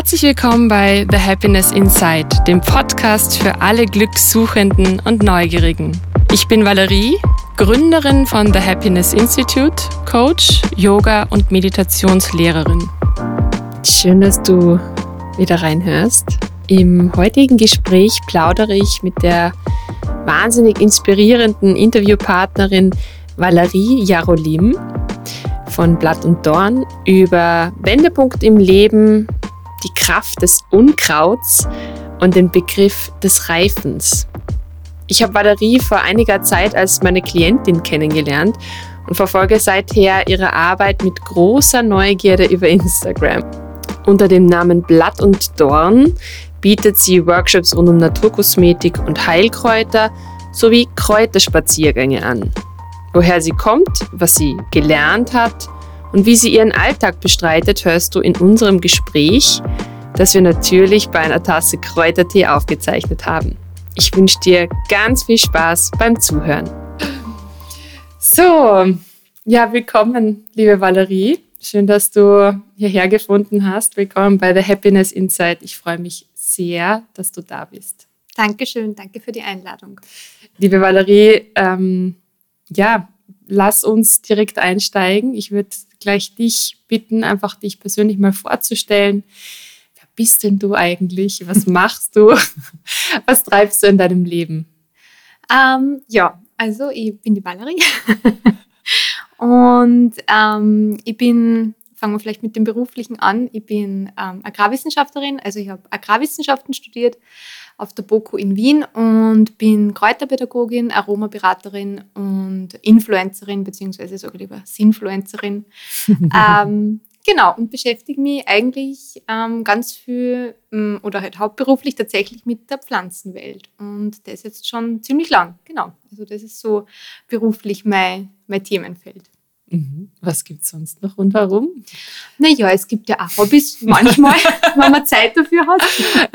Herzlich willkommen bei The Happiness Inside, dem Podcast für alle Glückssuchenden und Neugierigen. Ich bin Valerie, Gründerin von The Happiness Institute, Coach, Yoga und Meditationslehrerin. Schön, dass du wieder reinhörst. Im heutigen Gespräch plaudere ich mit der wahnsinnig inspirierenden Interviewpartnerin Valerie Jarolim von Blatt und Dorn über Wendepunkt im Leben, die Kraft des Unkrauts und den Begriff des Reifens. Ich habe Valerie vor einiger Zeit als meine Klientin kennengelernt und verfolge seither ihre Arbeit mit großer Neugierde über Instagram. Unter dem Namen Blatt und Dorn bietet sie Workshops rund um Naturkosmetik und Heilkräuter sowie Kräuterspaziergänge an. Woher sie kommt, was sie gelernt hat und wie sie ihren Alltag bestreitet, hörst du in unserem Gespräch, das wir natürlich bei einer Tasse Kräutertee aufgezeichnet haben. Ich wünsche dir ganz viel Spaß beim Zuhören. So, ja, willkommen, liebe Valerie. Schön, dass du hierher gefunden hast. Willkommen bei The Happiness Inside. Ich freue mich sehr, dass du da bist. Dankeschön, danke für die Einladung. Liebe Valerie, ähm, ja, lass uns direkt einsteigen. Ich würde gleich dich bitten, einfach dich persönlich mal vorzustellen. Wer bist denn du eigentlich? Was machst du? Was treibst du in deinem Leben? Ähm, ja, also ich bin die Valerie und ähm, ich bin, fangen wir vielleicht mit dem Beruflichen an, ich bin ähm, Agrarwissenschaftlerin, also ich habe Agrarwissenschaften studiert auf der BOKU in Wien und bin Kräuterpädagogin, Aromaberaterin und Influencerin, beziehungsweise sogar lieber Sinfluencerin. ähm, genau, und beschäftige mich eigentlich ähm, ganz viel ähm, oder halt hauptberuflich tatsächlich mit der Pflanzenwelt. Und das jetzt schon ziemlich lang, genau. Also das ist so beruflich mein, mein Themenfeld. Mhm. Was gibt es sonst noch rundherum? Naja, es gibt ja auch Hobbys manchmal, wenn man Zeit dafür hat.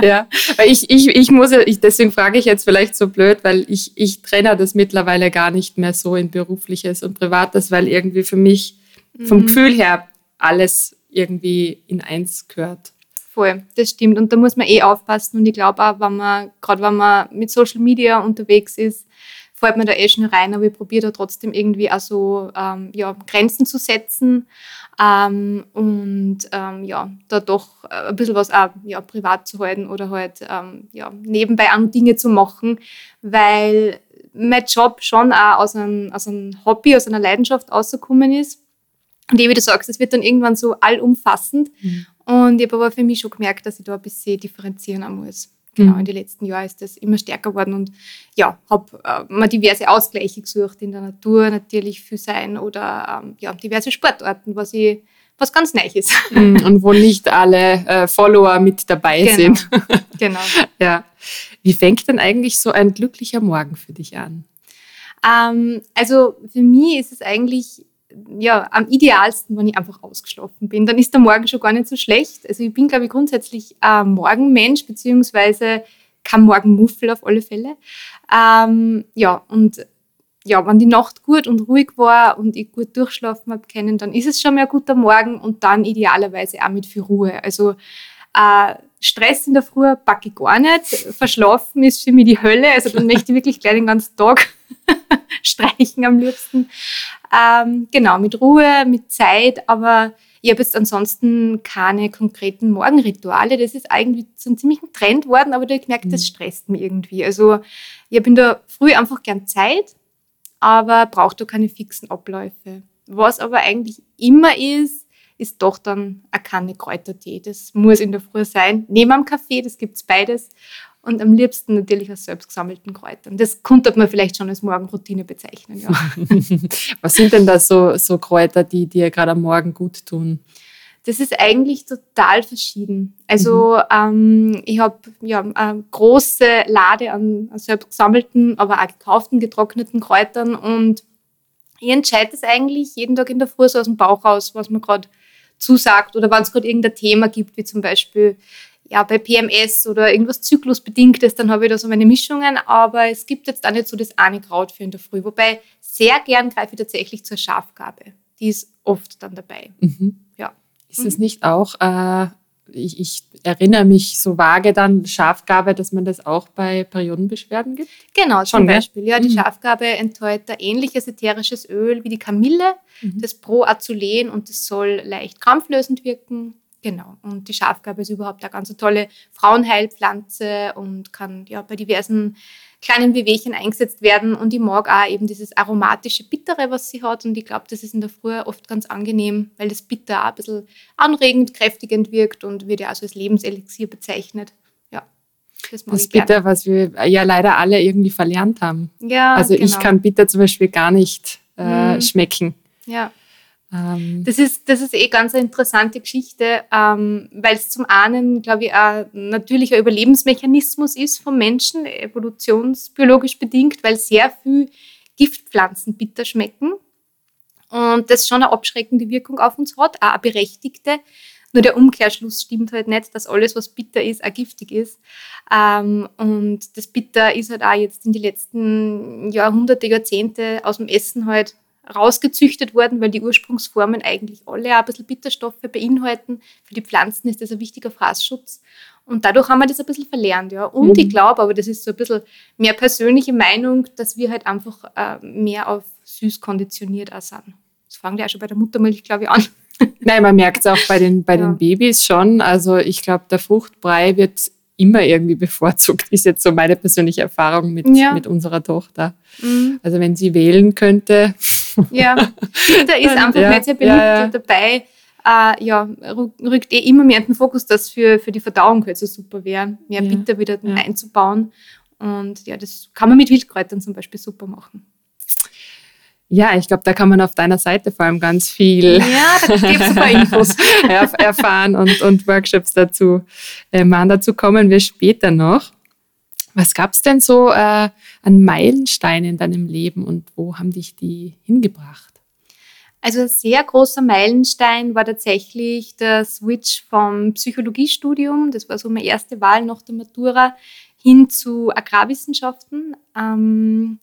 Ja, weil ich, ich, ich muss ja, ich, deswegen frage ich jetzt vielleicht so blöd, weil ich, ich trenne das mittlerweile gar nicht mehr so in berufliches und privates, weil irgendwie für mich vom mhm. Gefühl her alles irgendwie in eins gehört. Voll, das stimmt. Und da muss man eh aufpassen. Und ich glaube auch, wenn man, gerade wenn man mit Social Media unterwegs ist, fällt mir da eh schon rein, aber ich probiere da trotzdem irgendwie auch so ähm, ja, Grenzen zu setzen ähm, und ähm, ja, da doch äh, ein bisschen was auch ja, privat zu halten oder halt ähm, ja, nebenbei an Dinge zu machen, weil mein Job schon auch aus einem, aus einem Hobby, aus einer Leidenschaft rausgekommen ist. Und wie du sagst, es wird dann irgendwann so allumfassend. Mhm. Und ich habe aber für mich schon gemerkt, dass ich da ein bisschen differenzieren muss. Genau, mhm. in den letzten Jahren ist das immer stärker geworden und ja, habe äh, mal diverse Ausgleiche gesucht in der Natur, natürlich für sein oder ähm, ja, diverse Sportarten, was ich was ganz neu ist. Mhm, und wo nicht alle äh, Follower mit dabei genau. sind. genau. Ja. Wie fängt denn eigentlich so ein glücklicher Morgen für dich an? Ähm, also für mich ist es eigentlich ja, am idealsten, wenn ich einfach ausgeschlafen bin. Dann ist der Morgen schon gar nicht so schlecht. Also ich bin, glaube ich, grundsätzlich ein Morgenmensch, beziehungsweise kein Morgenmuffel auf alle Fälle. Ähm, ja, und ja, wenn die Nacht gut und ruhig war und ich gut durchschlafen habe können, dann ist es schon mal ein guter Morgen und dann idealerweise auch mit viel Ruhe. Also äh, Stress in der Früh packe ich gar nicht. Verschlafen ist für mich die Hölle. Also dann möchte ich wirklich gleich den ganzen Tag streichen am liebsten. Ähm, genau, mit Ruhe, mit Zeit, aber ich habe jetzt ansonsten keine konkreten Morgenrituale. Das ist eigentlich so ein ziemlicher Trend worden, aber ich merke, das mhm. stresst mich irgendwie. Also ich habe in der Früh einfach gern Zeit, aber brauche da keine fixen Abläufe. Was aber eigentlich immer ist, ist doch dann eine Kanne Kräutertee. Das muss in der Früh sein. Neben am Kaffee, das gibt es beides und am liebsten natürlich aus selbst gesammelten Kräutern. Das könnte man vielleicht schon als Morgenroutine bezeichnen. Ja. Was sind denn da so, so Kräuter, die dir gerade am Morgen gut tun? Das ist eigentlich total verschieden. Also mhm. ähm, ich habe ja, eine große Lade an, an selbst gesammelten, aber auch gekauften, getrockneten Kräutern und ich entscheide es eigentlich jeden Tag in der Früh so aus dem Bauch raus, was man gerade zusagt oder wenn es gerade irgendein Thema gibt, wie zum Beispiel ja, bei PMS oder irgendwas Zyklusbedingtes, dann habe ich da so meine Mischungen, aber es gibt jetzt auch nicht so das eine Kraut für in der Früh. Wobei sehr gern greife ich tatsächlich zur Schafgabe. Die ist oft dann dabei. Mhm. Ja. Ist es mhm. nicht auch äh, ich, ich, erinnere mich so vage dann Schafgabe, dass man das auch bei Periodenbeschwerden gibt. Genau, Schon, zum Beispiel. Ja, die mhm. Schafgabe enthält ein ähnliches ätherisches Öl wie die Kamille, mhm. das Proazulen und das soll leicht krampflösend wirken. Genau. Und die Schafgabe ist überhaupt eine ganz tolle Frauenheilpflanze und kann ja bei diversen kleinen Wehwehchen eingesetzt werden. Und ich mag auch eben dieses aromatische Bittere, was sie hat. Und ich glaube, das ist in der Früh oft ganz angenehm, weil das Bitter auch ein bisschen anregend, kräftigend wirkt und wird ja auch so als Lebenselixier bezeichnet. Ja, das mag das Bitter, was wir ja leider alle irgendwie verlernt haben. Ja, also genau. ich kann Bitter zum Beispiel gar nicht äh, mhm. schmecken. Ja. Ähm. Das ist, das ist eh ganz eine interessante Geschichte, ähm, weil es zum einen, glaube ich, ein natürlicher Überlebensmechanismus ist vom Menschen, evolutionsbiologisch bedingt, weil sehr viel Giftpflanzen bitter schmecken und das schon eine abschreckende Wirkung auf uns hat, auch eine berechtigte. Nur der Umkehrschluss stimmt halt nicht, dass alles, was bitter ist, auch giftig ist. Ähm, und das Bitter ist halt auch jetzt in die letzten Jahrhunderte, Jahrzehnte aus dem Essen halt rausgezüchtet worden, weil die Ursprungsformen eigentlich alle ein bisschen Bitterstoffe beinhalten. Für die Pflanzen ist das ein wichtiger Fraßschutz. Und dadurch haben wir das ein bisschen verlernt. Ja. Und mhm. ich glaube, aber das ist so ein bisschen mehr persönliche Meinung, dass wir halt einfach äh, mehr auf süß konditioniert auch sind. Das fangen wir auch schon bei der Muttermilch, glaube ich, an. Nein, man merkt es auch bei den, bei ja. den Babys schon. Also ich glaube, der Fruchtbrei wird immer irgendwie bevorzugt, ist jetzt so meine persönliche Erfahrung mit, ja. mit unserer Tochter. Mhm. Also wenn sie wählen könnte. Ja, Bitter ist einfach ja, nicht sehr beliebt ja, ja. dabei. Äh, ja, rückt eh immer mehr in den Fokus, dass für, für die Verdauung halt so super wäre, mehr. Bitter wieder einzubauen. Und ja, das kann man mit Wildkräutern zum Beispiel super machen. Ja, ich glaube, da kann man auf deiner Seite vor allem ganz viel ja, da gibt's ein paar Infos. erfahren und, und Workshops dazu äh, machen. Dazu kommen wir später noch. Was gab es denn so äh, an Meilensteinen in deinem Leben und wo haben dich die hingebracht? Also ein sehr großer Meilenstein war tatsächlich der Switch vom Psychologiestudium, das war so meine erste Wahl nach der Matura, hin zu Agrarwissenschaften. Ähm,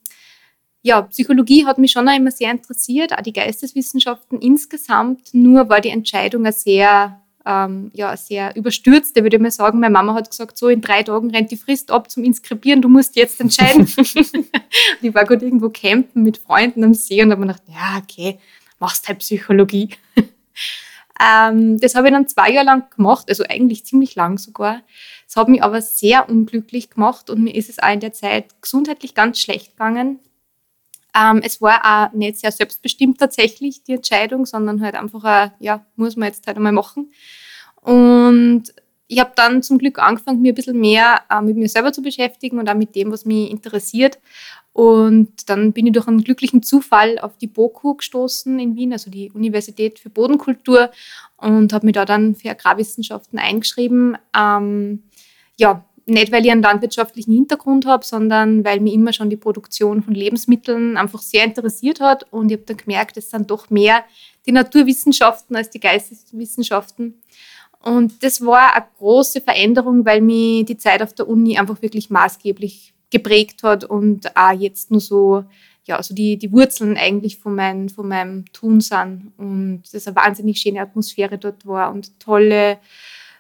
ja, Psychologie hat mich schon auch immer sehr interessiert, auch die Geisteswissenschaften insgesamt. Nur war die Entscheidung eine sehr, ähm, ja, sehr überstürzte, würde ich mal sagen. Meine Mama hat gesagt, so in drei Tagen rennt die Frist ab zum Inskribieren, du musst jetzt entscheiden. ich war gerade irgendwo campen mit Freunden am See und habe mir gedacht, ja, okay, machst halt Psychologie. ähm, das habe ich dann zwei Jahre lang gemacht, also eigentlich ziemlich lang sogar. Es hat mich aber sehr unglücklich gemacht und mir ist es auch in der Zeit gesundheitlich ganz schlecht gegangen. Ähm, es war auch nicht sehr selbstbestimmt tatsächlich, die Entscheidung, sondern halt einfach, ein, ja, muss man jetzt halt einmal machen. Und ich habe dann zum Glück angefangen, mir ein bisschen mehr äh, mit mir selber zu beschäftigen und auch mit dem, was mich interessiert. Und dann bin ich durch einen glücklichen Zufall auf die BOKU gestoßen in Wien, also die Universität für Bodenkultur, und habe mich da dann für Agrarwissenschaften eingeschrieben. Ähm, ja, nicht, weil ich einen landwirtschaftlichen Hintergrund habe, sondern weil mir immer schon die Produktion von Lebensmitteln einfach sehr interessiert hat. Und ich habe dann gemerkt, es sind doch mehr die Naturwissenschaften als die Geisteswissenschaften. Und das war eine große Veränderung, weil mich die Zeit auf der Uni einfach wirklich maßgeblich geprägt hat und auch jetzt nur so, ja, so die, die Wurzeln eigentlich von, mein, von meinem Tun sind. Und das eine wahnsinnig schöne Atmosphäre dort war und tolle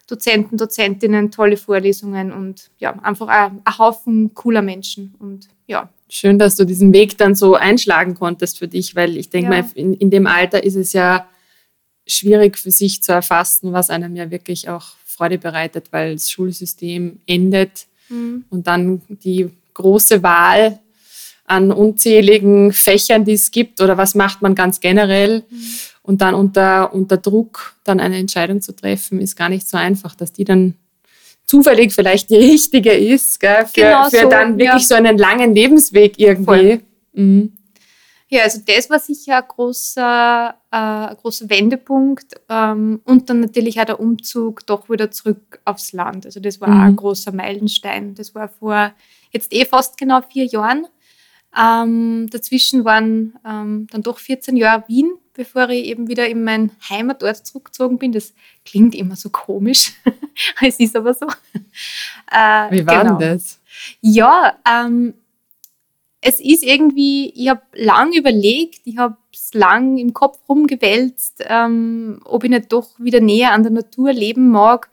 Dozenten, Dozentinnen, tolle Vorlesungen und ja, einfach ein, ein Haufen cooler Menschen und ja. Schön, dass du diesen Weg dann so einschlagen konntest für dich, weil ich denke ja. mal, in, in dem Alter ist es ja schwierig für sich zu erfassen, was einem ja wirklich auch Freude bereitet, weil das Schulsystem endet mhm. und dann die große Wahl an unzähligen Fächern, die es gibt oder was macht man ganz generell. Mhm und dann unter, unter Druck dann eine Entscheidung zu treffen, ist gar nicht so einfach, dass die dann zufällig vielleicht die richtige ist, gell, für, genau für so, dann wirklich ja. so einen langen Lebensweg irgendwie. Mhm. Ja, also das war sicher ein großer, äh, großer Wendepunkt ähm, und dann natürlich auch der Umzug doch wieder zurück aufs Land. Also das war mhm. auch ein großer Meilenstein. Das war vor jetzt eh fast genau vier Jahren. Ähm, dazwischen waren ähm, dann doch 14 Jahre Wien bevor ich eben wieder in mein Heimatort zurückgezogen bin. Das klingt immer so komisch, es ist aber so. Äh, Wie war genau. denn das? Ja, ähm, es ist irgendwie, ich habe lang überlegt, ich habe es lang im Kopf rumgewälzt, ähm, ob ich nicht doch wieder näher an der Natur leben mag.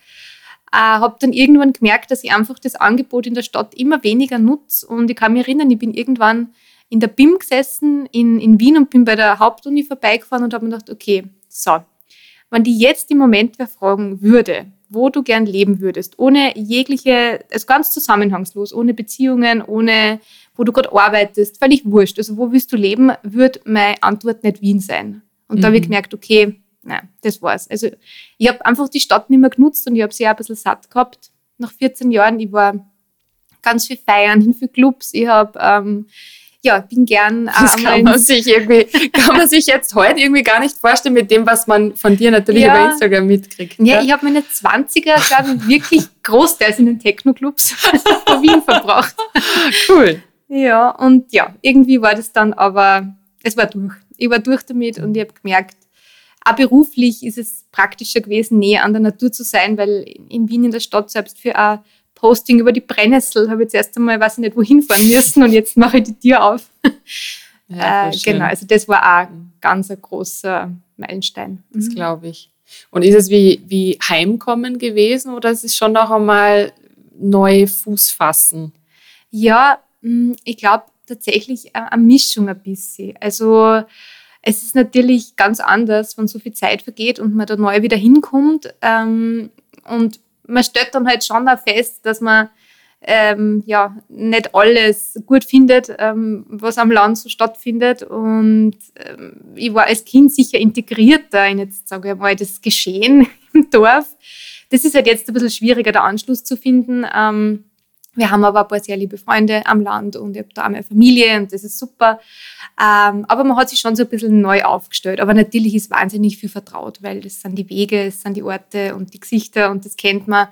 Äh, habe dann irgendwann gemerkt, dass ich einfach das Angebot in der Stadt immer weniger nutze. Und ich kann mich erinnern, ich bin irgendwann in der BIM gesessen in, in Wien und bin bei der Hauptuni vorbeigefahren und habe mir gedacht, okay, so, wenn die jetzt im Moment wer fragen würde, wo du gern leben würdest, ohne jegliche, also ganz zusammenhangslos, ohne Beziehungen, ohne wo du gerade arbeitest, völlig wurscht. Also wo willst du leben, wird meine Antwort nicht Wien sein. Und mhm. da habe ich gemerkt, okay, nein, das war's. Also ich habe einfach die Stadt nicht mehr genutzt und ich habe sie auch ein bisschen satt gehabt. Nach 14 Jahren, ich war ganz viel feiern, in viel Clubs, ich habe ähm, ja, bin gern. Äh, das kann man sich irgendwie, kann man sich jetzt heute irgendwie gar nicht vorstellen mit dem, was man von dir natürlich ja. über Instagram mitkriegt. Ja, ja. ich habe meine 20er, glaube ich, wirklich großteils in den Techno-Clubs von Wien verbracht. Cool. Ja, und ja, irgendwie war das dann aber, es war durch. Ich war durch damit und ich habe gemerkt, auch beruflich ist es praktischer gewesen, näher an der Natur zu sein, weil in Wien in der Stadt selbst für ein Posting über die Brennnessel habe ich jetzt erst einmal, weiß ich nicht, wohin fahren müssen und jetzt mache ich die Tür auf. Ja, äh, genau, also das war auch ein ganz ein großer Meilenstein. Das mhm. glaube ich. Und ist es wie, wie Heimkommen gewesen oder ist es schon noch einmal neu Fuß fassen? Ja, mm, ich glaube tatsächlich eine Mischung ein bisschen. Also es ist natürlich ganz anders, wenn so viel Zeit vergeht und man da neu wieder hinkommt. Ähm, und man stellt dann halt schon auch fest, dass man ähm, ja, nicht alles gut findet, ähm, was am Land so stattfindet. Und ähm, ich war als Kind sicher integrierter in jetzt, sage ich mal, das Geschehen im Dorf. Das ist halt jetzt ein bisschen schwieriger, der Anschluss zu finden. Wir haben aber ein paar sehr liebe Freunde am Land und ich habe da auch meine Familie und das ist super. Ähm, aber man hat sich schon so ein bisschen neu aufgestellt. Aber natürlich ist wahnsinnig viel vertraut, weil das sind die Wege, es sind die Orte und die Gesichter und das kennt man.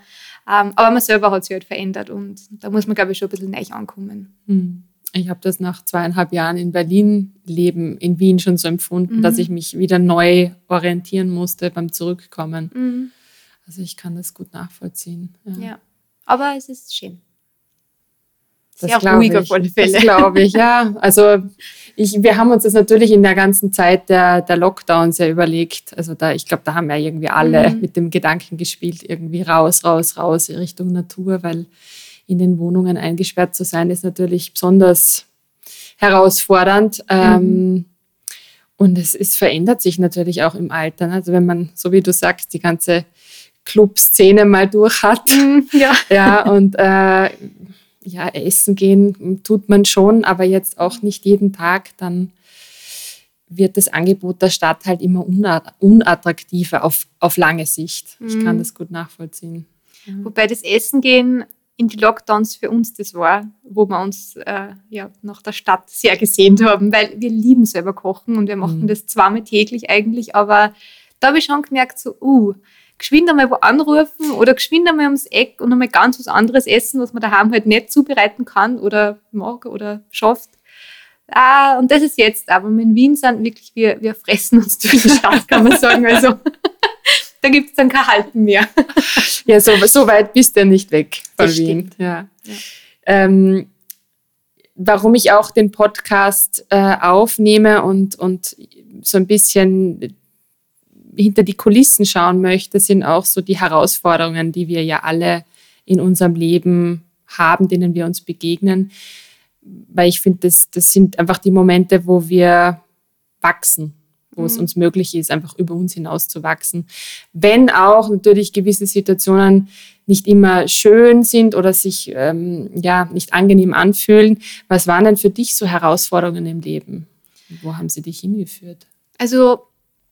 Ähm, aber man selber hat sich halt verändert und da muss man, glaube ich, schon ein bisschen neu ankommen. Hm. Ich habe das nach zweieinhalb Jahren in Berlin leben, in Wien schon so empfunden, mhm. dass ich mich wieder neu orientieren musste beim Zurückkommen. Mhm. Also ich kann das gut nachvollziehen. ja. ja. aber es ist schön. Sehr ruhig auf alle Fälle. Das glaube ich, ja. Also ich, wir haben uns das natürlich in der ganzen Zeit der, der Lockdowns ja überlegt. Also da, ich glaube, da haben ja irgendwie alle mhm. mit dem Gedanken gespielt, irgendwie raus, raus, raus Richtung Natur, weil in den Wohnungen eingesperrt zu sein, ist natürlich besonders herausfordernd. Mhm. Ähm, und es, es verändert sich natürlich auch im Alter. Also wenn man, so wie du sagst, die ganze Club-Szene mal durch hat. Mhm, ja. ja, und äh, ja, essen gehen tut man schon, aber jetzt auch nicht jeden Tag, dann wird das Angebot der Stadt halt immer unattraktiver auf, auf lange Sicht. Ich kann mhm. das gut nachvollziehen. Wobei das Essen gehen in die Lockdowns für uns das war, wo wir uns äh, ja, nach der Stadt sehr gesehnt haben, weil wir lieben selber kochen und wir machen mhm. das zweimal täglich eigentlich, aber da habe ich schon gemerkt, so, uh, geschwind einmal wo anrufen oder geschwind einmal ums Eck und einmal ganz was anderes essen, was man daheim halt nicht zubereiten kann oder mag oder schafft. Ah, und das ist jetzt, aber in Wien sind wirklich, wir, wir fressen uns durch die Stadt, kann man sagen. Also da gibt es dann kein Halten mehr. ja, so, so weit bist du ja nicht weg von das Wien. Ja. ja. Ähm, warum ich auch den Podcast äh, aufnehme und, und so ein bisschen hinter die Kulissen schauen möchte, sind auch so die Herausforderungen, die wir ja alle in unserem Leben haben, denen wir uns begegnen. Weil ich finde, das, das sind einfach die Momente, wo wir wachsen, wo mhm. es uns möglich ist, einfach über uns hinaus zu wachsen. Wenn auch natürlich gewisse Situationen nicht immer schön sind oder sich ähm, ja, nicht angenehm anfühlen. Was waren denn für dich so Herausforderungen im Leben? Wo haben sie dich hingeführt? Also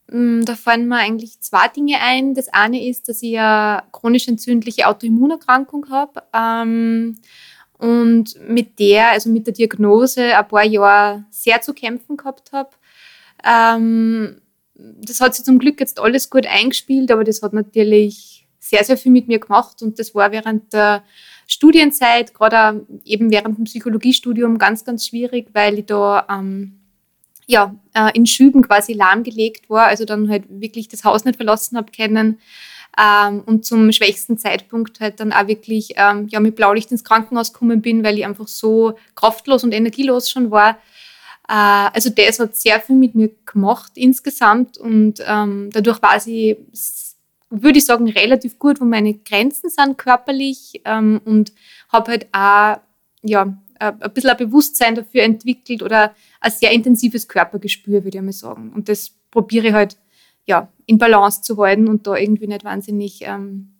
da fallen mir eigentlich zwei Dinge ein. Das eine ist, dass ich eine chronisch entzündliche Autoimmunerkrankung habe ähm, und mit der, also mit der Diagnose, ein paar Jahre sehr zu kämpfen gehabt habe. Ähm, das hat sich zum Glück jetzt alles gut eingespielt, aber das hat natürlich sehr, sehr viel mit mir gemacht und das war während der Studienzeit, gerade eben während dem Psychologiestudium, ganz, ganz schwierig, weil ich da ähm, ja, äh, in Schüben quasi lahmgelegt war, also dann halt wirklich das Haus nicht verlassen habe können ähm, und zum schwächsten Zeitpunkt halt dann auch wirklich ähm, ja, mit Blaulicht ins Krankenhaus gekommen bin, weil ich einfach so kraftlos und energielos schon war. Äh, also das hat sehr viel mit mir gemacht insgesamt und ähm, dadurch war sie, würde ich sagen, relativ gut, wo meine Grenzen sind körperlich ähm, und habe halt auch ja, ein bisschen ein Bewusstsein dafür entwickelt oder ein sehr intensives Körpergespür, würde ich mal sagen. Und das probiere ich halt ja, in Balance zu halten und da irgendwie nicht wahnsinnig ähm,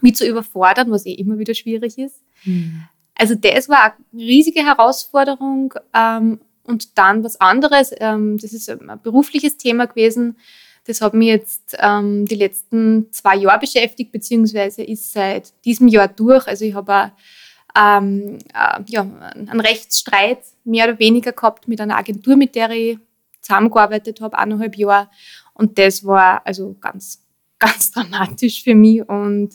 mit zu überfordern, was eh immer wieder schwierig ist. Mhm. Also das war eine riesige Herausforderung. Ähm, und dann was anderes, ähm, das ist ein berufliches Thema gewesen. Das hat mich jetzt ähm, die letzten zwei Jahre beschäftigt, beziehungsweise ist seit diesem Jahr durch. Also ich habe ähm, äh, ja, einen Rechtsstreit mehr oder weniger gehabt mit einer Agentur, mit der ich zusammengearbeitet habe, eineinhalb Jahre. Und das war also ganz, ganz dramatisch für mich und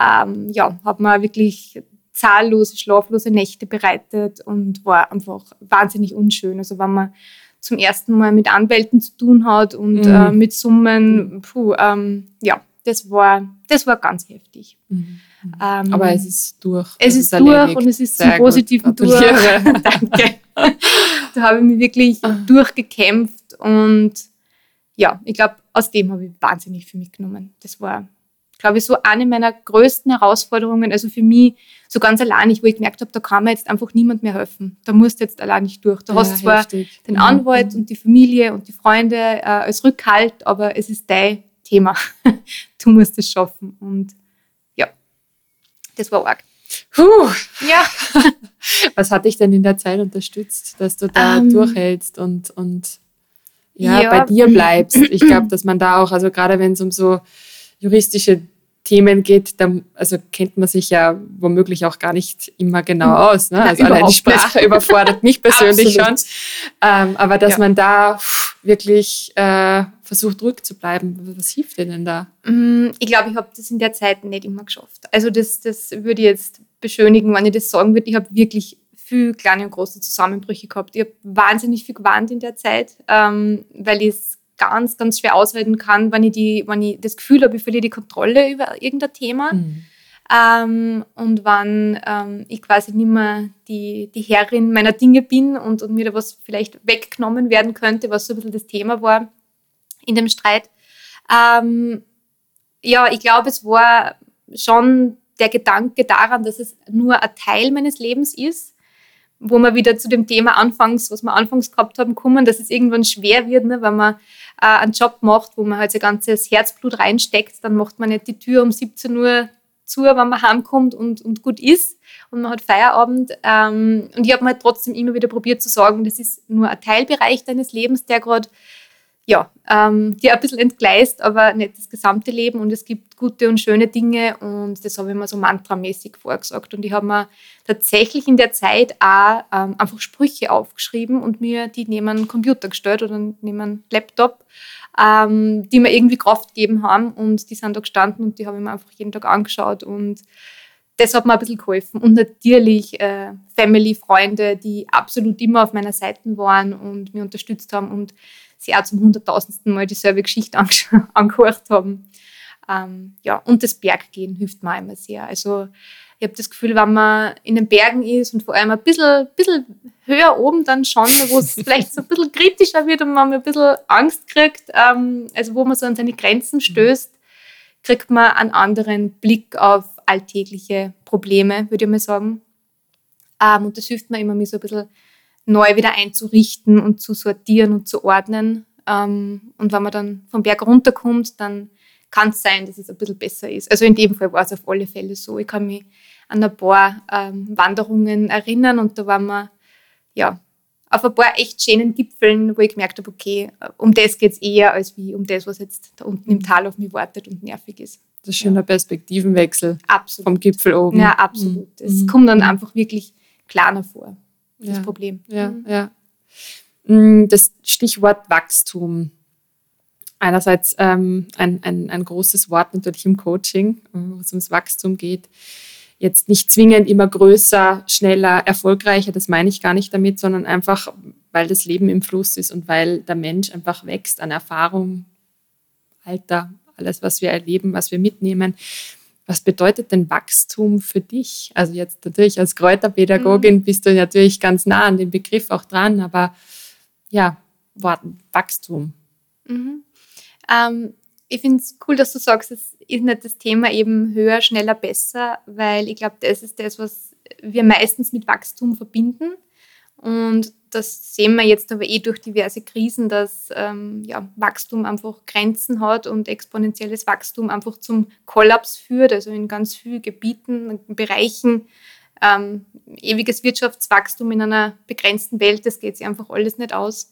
ähm, ja, habe mir wirklich zahllose, schlaflose Nächte bereitet und war einfach wahnsinnig unschön. Also wenn man zum ersten Mal mit Anwälten zu tun hat und mhm. äh, mit Summen, puh, ähm, ja, das war, das war ganz heftig. Mhm. Ähm, Aber es ist durch. Es, ist, ist durch und es ist Sehr zum Positiven durch. Danke. da habe ich mich wirklich ah. durchgekämpft und ja, ich glaube, aus dem habe ich wahnsinnig viel mitgenommen. Das war glaube ich, so eine meiner größten Herausforderungen, also für mich so ganz allein, wo ich gemerkt habe, da kann mir jetzt einfach niemand mehr helfen. Da musst du jetzt allein nicht durch. Du ja, hast zwar heftig. den Anwalt mhm. und die Familie und die Freunde äh, als Rückhalt, aber es ist dein Thema. du musst es schaffen. Und ja, das war arg. Puh. Ja. Was hat dich denn in der Zeit unterstützt, dass du da ähm. durchhältst und, und ja, ja, bei dir bleibst? Ich glaube, dass man da auch, also gerade wenn es um so juristische Themen geht, da also kennt man sich ja womöglich auch gar nicht immer genau mhm. aus. Ne? Also allein die Sprache nicht. überfordert mich persönlich schon. Ähm, aber dass ja. man da wirklich äh, versucht, ruhig zu bleiben, was hilft dir denn da? Mm, ich glaube, ich habe das in der Zeit nicht immer geschafft. Also das, das würde ich jetzt beschönigen, wenn ich das sagen würde. Ich habe wirklich viel kleine und große Zusammenbrüche gehabt. Ich habe wahnsinnig viel gewarnt in der Zeit, ähm, weil ich es ganz, ganz schwer aushalten kann, wenn ich, die, wenn ich das Gefühl habe, ich verliere die Kontrolle über irgendein Thema. Mhm. Ähm, und wann ähm, ich quasi nicht mehr die, die Herrin meiner Dinge bin und, und mir da was vielleicht weggenommen werden könnte, was so ein bisschen das Thema war in dem Streit. Ähm, ja, ich glaube, es war schon der Gedanke daran, dass es nur ein Teil meines Lebens ist wo wir wieder zu dem Thema anfangs, was wir anfangs gehabt haben, kommen, dass es irgendwann schwer wird, ne, wenn man äh, einen Job macht, wo man halt sein ganzes Herzblut reinsteckt, dann macht man nicht die Tür um 17 Uhr zu, wenn man heimkommt und, und gut ist und man hat Feierabend. Ähm, und ich habe mir halt trotzdem immer wieder probiert zu sagen, das ist nur ein Teilbereich deines Lebens, der gerade ja, ähm, die ein bisschen entgleist, aber nicht das gesamte Leben. Und es gibt gute und schöne Dinge und das habe ich mir so mantramäßig vorgesagt. Und ich habe mir tatsächlich in der Zeit auch ähm, einfach Sprüche aufgeschrieben und mir die neben einen Computer gestellt oder neben einen Laptop, ähm, die mir irgendwie Kraft gegeben haben. Und die sind da gestanden und die habe ich mir einfach jeden Tag angeschaut und das hat mir ein bisschen geholfen. Und natürlich äh, Family, Freunde, die absolut immer auf meiner Seite waren und mich unterstützt haben und sie auch zum hunderttausendsten Mal dieselbe Geschichte angehört haben. Ähm, ja, und das Berggehen hilft mir immer sehr. Also ich habe das Gefühl, wenn man in den Bergen ist und vor allem ein bisschen, bisschen höher oben dann schon, wo es vielleicht so ein bisschen kritischer wird und man ein bisschen Angst kriegt, ähm, also wo man so an seine Grenzen mhm. stößt, kriegt man einen anderen Blick auf alltägliche Probleme, würde ich mal sagen. Ähm, und das hilft mir immer, mich so ein bisschen neu wieder einzurichten und zu sortieren und zu ordnen. Ähm, und wenn man dann vom Berg runterkommt, dann kann es sein, dass es ein bisschen besser ist. Also in dem Fall war es auf alle Fälle so. Ich kann mich an ein paar ähm, Wanderungen erinnern und da waren wir ja, auf ein paar echt schönen Gipfeln, wo ich gemerkt habe, okay, um das geht es eher, als wie um das, was jetzt da unten im Tal auf mich wartet und nervig ist. Das ist schon ja. ein Perspektivenwechsel absolut. vom Gipfel oben. Ja, absolut. Mhm. Es mhm. kommt dann einfach wirklich kleiner vor das ja. Problem. Ja, mhm. ja. Mm, das Stichwort Wachstum. Einerseits ähm, ein, ein, ein großes Wort natürlich im Coaching, äh, wo es ums Wachstum geht. Jetzt nicht zwingend immer größer, schneller, erfolgreicher, das meine ich gar nicht damit, sondern einfach, weil das Leben im Fluss ist und weil der Mensch einfach wächst an Erfahrung, Alter, alles, was wir erleben, was wir mitnehmen. Was bedeutet denn Wachstum für dich? Also jetzt natürlich als Kräuterpädagogin mhm. bist du natürlich ganz nah an dem Begriff auch dran, aber ja, Wachstum? Mhm. Ähm, ich finde es cool, dass du sagst, es ist nicht das Thema eben höher, schneller, besser, weil ich glaube, das ist das, was wir meistens mit Wachstum verbinden. Und das sehen wir jetzt aber eh durch diverse Krisen, dass ähm, ja, Wachstum einfach Grenzen hat und exponentielles Wachstum einfach zum Kollaps führt, also in ganz vielen Gebieten, Bereichen. Ähm, ewiges Wirtschaftswachstum in einer begrenzten Welt, das geht sich einfach alles nicht aus.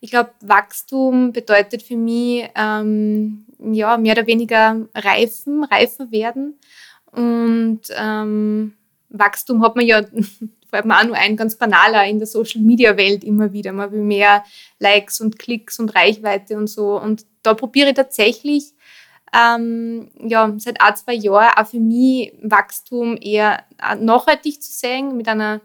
Ich glaube, Wachstum bedeutet für mich ähm, ja, mehr oder weniger reifen, reifer werden. Und ähm, Wachstum hat man ja fällt mir auch nur ein, ganz banaler in der Social-Media-Welt immer wieder. Man will mehr Likes und Klicks und Reichweite und so. Und da probiere ich tatsächlich ähm, ja, seit ein, zwei Jahren auch für mich Wachstum eher nachhaltig zu sehen, mit einer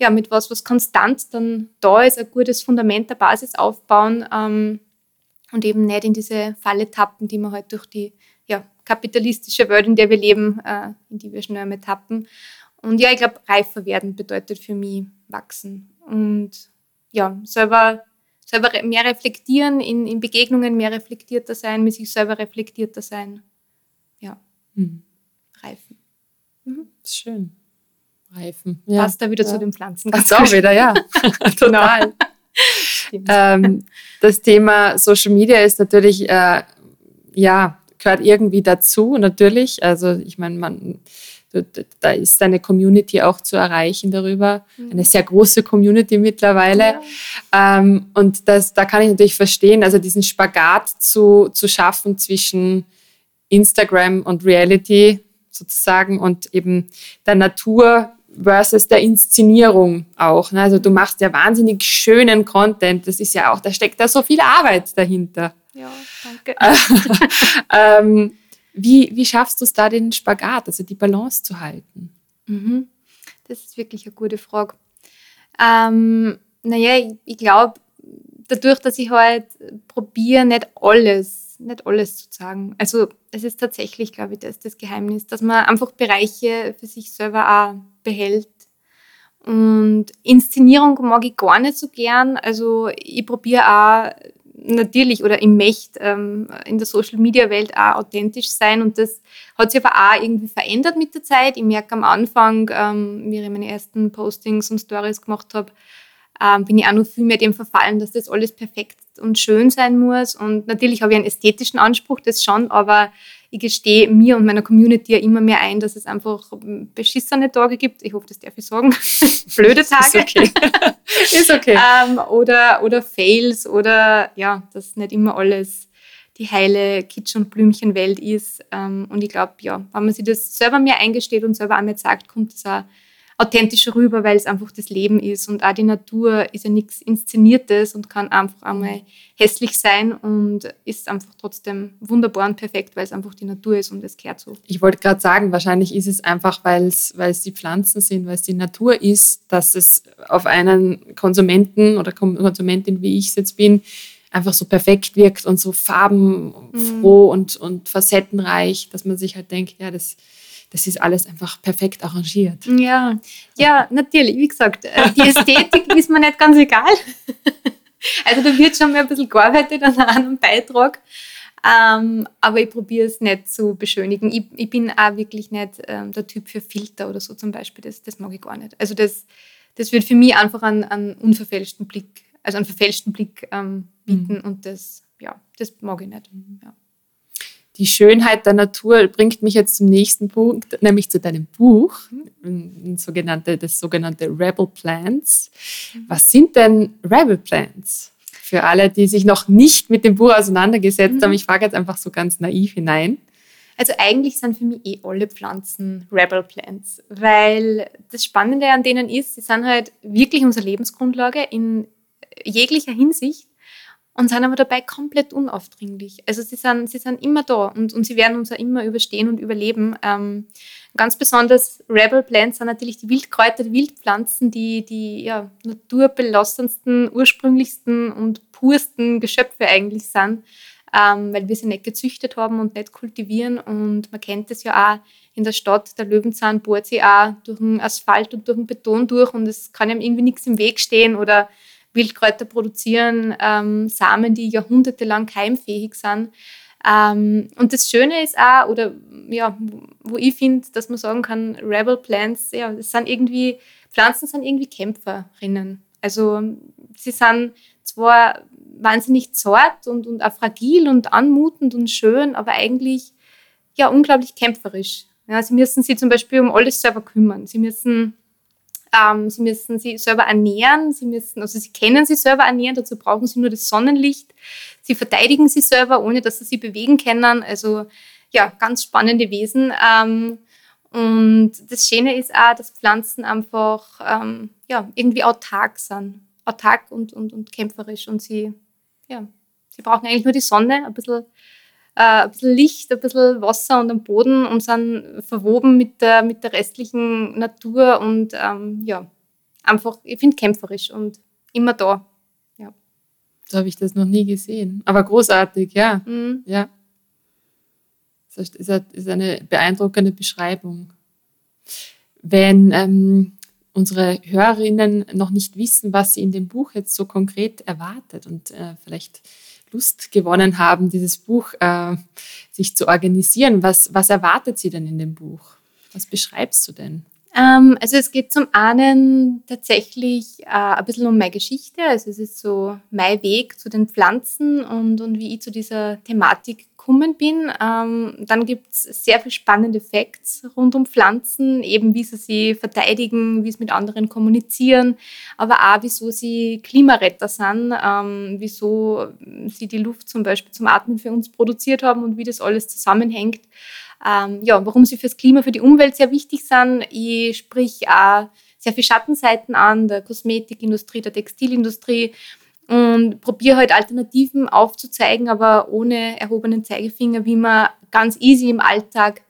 ja, mit was, was konstant dann da ist, ein gutes Fundament der Basis aufbauen ähm, und eben nicht in diese Falle tappen, die man halt durch die ja, kapitalistische Welt, in der wir leben, äh, in die wir schnell einmal tappen. Und ja, ich glaube, reifer werden bedeutet für mich wachsen und ja, selber, selber mehr reflektieren, in, in Begegnungen mehr reflektierter sein, mit sich selber reflektierter sein. Ja, mhm. reifen. Mhm. Schön. Reifen. Ja. Passt da wieder ja. zu den Pflanzen. Passt auch wieder, ja. Total. ähm, das Thema Social Media ist natürlich, äh, ja, gehört irgendwie dazu, natürlich. Also ich meine, man da ist deine Community auch zu erreichen darüber. Eine sehr große Community mittlerweile. Ja. Ähm, und das, da kann ich natürlich verstehen, also diesen Spagat zu, zu schaffen zwischen Instagram und Reality sozusagen und eben der Natur versus der Inszenierung auch. Ne? Also du machst ja wahnsinnig schönen Content. Das ist ja auch, da steckt da so viel Arbeit dahinter. Ja, danke. ähm, wie, wie schaffst du es da, den Spagat, also die Balance zu halten? Mhm. Das ist wirklich eine gute Frage. Ähm, naja, ich, ich glaube, dadurch, dass ich halt probiere, nicht alles, nicht alles zu sagen. Also es ist tatsächlich, glaube ich, das, das Geheimnis, dass man einfach Bereiche für sich selber auch behält. Und Inszenierung mag ich gar nicht so gern. Also ich probiere auch natürlich oder im Mecht ähm, in der Social Media Welt auch authentisch sein und das hat sich aber auch irgendwie verändert mit der Zeit. Ich merke am Anfang, ähm, wie ich meine ersten Postings und Stories gemacht habe, ähm, bin ich auch noch viel mehr dem verfallen, dass das alles perfekt und schön sein muss. Und natürlich habe ich einen ästhetischen Anspruch, das schon, aber ich gestehe mir und meiner Community ja immer mehr ein, dass es einfach beschissene Tage gibt. Ich hoffe, das darf ich sagen. Blöde Tage. Ist okay. Ist okay. ähm, oder, oder Fails oder ja, dass nicht immer alles die heile Kitsch- und Blümchenwelt ist. Ähm, und ich glaube, ja, wenn man sich das selber mehr eingesteht und selber einmal sagt, kommt es auch authentischer rüber, weil es einfach das Leben ist. Und auch die Natur ist ja nichts Inszeniertes und kann einfach einmal hässlich sein und ist einfach trotzdem wunderbar und perfekt, weil es einfach die Natur ist und es kehrt so. Ich wollte gerade sagen, wahrscheinlich ist es einfach, weil es, die Pflanzen sind, weil es die Natur ist, dass es auf einen Konsumenten oder Konsumentin, wie ich es jetzt bin, einfach so perfekt wirkt und so farbenfroh mhm. und, und facettenreich, dass man sich halt denkt, ja, das das ist alles einfach perfekt arrangiert. Ja, ja, natürlich. Wie gesagt, äh, die Ästhetik ist mir nicht ganz egal. Also da wird schon mal ein bisschen gearbeitet an einem Beitrag. Ähm, aber ich probiere es nicht zu beschönigen. Ich, ich, bin auch wirklich nicht ähm, der Typ für Filter oder so zum Beispiel. Das, das mag ich gar nicht. Also das, das wird für mich einfach einen, einen unverfälschten Blick, also einen verfälschten Blick ähm, bieten mhm. und das, ja, das mag ich nicht. Ja die Schönheit der Natur bringt mich jetzt zum nächsten Punkt, nämlich zu deinem Buch, sogenannte, das sogenannte Rebel Plants. Was sind denn Rebel Plants? Für alle, die sich noch nicht mit dem Buch auseinandergesetzt mhm. haben, ich frage jetzt einfach so ganz naiv hinein. Also eigentlich sind für mich eh alle Pflanzen Rebel Plants, weil das Spannende an denen ist, sie sind halt wirklich unsere Lebensgrundlage in jeglicher Hinsicht und sind aber dabei komplett unaufdringlich. Also sie sind, sie sind immer da und, und sie werden uns ja immer überstehen und überleben. Ähm, ganz besonders Rebel Plants sind natürlich die Wildkräuter, die Wildpflanzen, die die ja, naturbelassensten, ursprünglichsten und pursten Geschöpfe eigentlich sind, ähm, weil wir sie nicht gezüchtet haben und nicht kultivieren. Und man kennt es ja auch in der Stadt, der Löwenzahn bohrt sich auch durch den Asphalt und durch den Beton durch und es kann ihm irgendwie nichts im Weg stehen oder Wildkräuter produzieren ähm, Samen, die jahrhundertelang keimfähig sind. Ähm, und das Schöne ist auch, oder ja, wo ich finde, dass man sagen kann, Rebel Plants, ja, das sind irgendwie, Pflanzen sind irgendwie Kämpferinnen. Also sie sind zwar wahnsinnig zart und, und auch fragil und anmutend und schön, aber eigentlich ja unglaublich kämpferisch. Ja, sie müssen sich zum Beispiel um alles selber kümmern. Sie müssen, ähm, sie müssen sie selber ernähren. Sie müssen, also sie können sie selber ernähren. Dazu brauchen sie nur das Sonnenlicht. Sie verteidigen sie selber, ohne dass sie sich bewegen können. Also ja, ganz spannende Wesen. Ähm, und das Schöne ist auch, dass Pflanzen einfach ähm, ja, irgendwie autark sind. Autark und, und, und kämpferisch. Und sie, ja, sie brauchen eigentlich nur die Sonne, ein bisschen äh, ein bisschen Licht, ein bisschen Wasser und am Boden und sind verwoben mit der, mit der restlichen Natur und ähm, ja, einfach, ich finde kämpferisch und immer da. Ja. So habe ich das noch nie gesehen. Aber großartig, ja. Mhm. ja. Das ist eine beeindruckende Beschreibung. Wenn ähm, unsere Hörerinnen noch nicht wissen, was sie in dem Buch jetzt so konkret erwartet und äh, vielleicht Lust gewonnen haben, dieses Buch äh, sich zu organisieren. Was, was erwartet Sie denn in dem Buch? Was beschreibst du denn? Ähm, also es geht zum einen tatsächlich äh, ein bisschen um meine Geschichte. Also es ist so mein Weg zu den Pflanzen und, und wie ich zu dieser Thematik gekommen bin. Ähm, dann gibt es sehr viele spannende Facts rund um Pflanzen, eben wie sie sie verteidigen, wie sie mit anderen kommunizieren, aber auch wieso sie Klimaretter sind, ähm, wieso sie die Luft zum Beispiel zum Atmen für uns produziert haben und wie das alles zusammenhängt. Ähm, ja, warum sie fürs Klima, für die Umwelt sehr wichtig sind. Ich sprich auch sehr viele Schattenseiten an, der Kosmetikindustrie, der Textilindustrie und probiere halt Alternativen aufzuzeigen, aber ohne erhobenen Zeigefinger, wie man ganz easy im Alltag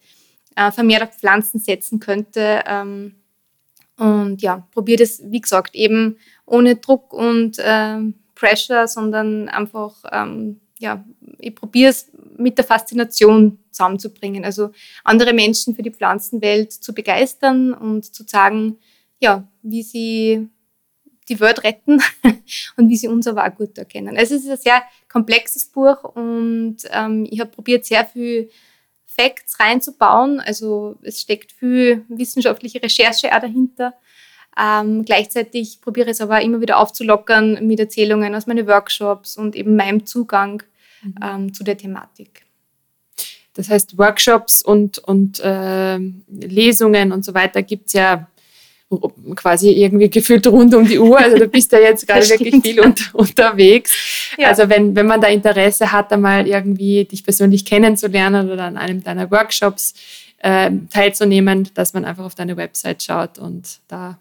äh, vermehrt auf Pflanzen setzen könnte. Ähm, und ja, probiere das, wie gesagt, eben ohne Druck und ähm, Pressure, sondern einfach, ähm, ja, ich probiere es mit der Faszination zusammenzubringen. Also andere Menschen für die Pflanzenwelt zu begeistern und zu sagen, ja, wie sie die Welt retten und wie sie uns aber auch gut erkennen. Also es ist ein sehr komplexes Buch und ähm, ich habe probiert, sehr viel Facts reinzubauen. Also es steckt viel wissenschaftliche Recherche auch dahinter. Ähm, gleichzeitig probiere ich es aber immer wieder aufzulockern mit Erzählungen aus meinen Workshops und eben meinem Zugang mhm. ähm, zu der Thematik. Das heißt, Workshops und, und äh, Lesungen und so weiter gibt es ja quasi irgendwie gefühlt rund um die Uhr. Also du bist ja jetzt gerade wirklich viel un unterwegs. Ja. Also wenn, wenn man da Interesse hat, einmal irgendwie dich persönlich kennenzulernen oder an einem deiner Workshops äh, teilzunehmen, dass man einfach auf deine Website schaut und da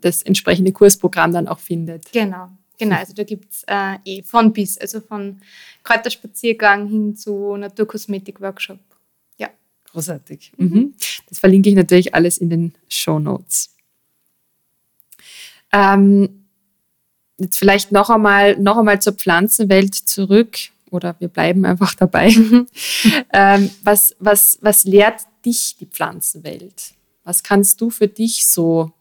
das entsprechende Kursprogramm dann auch findet. Genau. Genau, also da gibt es äh, eh von bis, also von Kräuterspaziergang hin zu Naturkosmetik-Workshop. Ja. Großartig. Mhm. Das verlinke ich natürlich alles in den Show Notes. Ähm, jetzt vielleicht noch einmal, noch einmal zur Pflanzenwelt zurück oder wir bleiben einfach dabei. Ähm, was, was, was lehrt dich die Pflanzenwelt? Was kannst du für dich so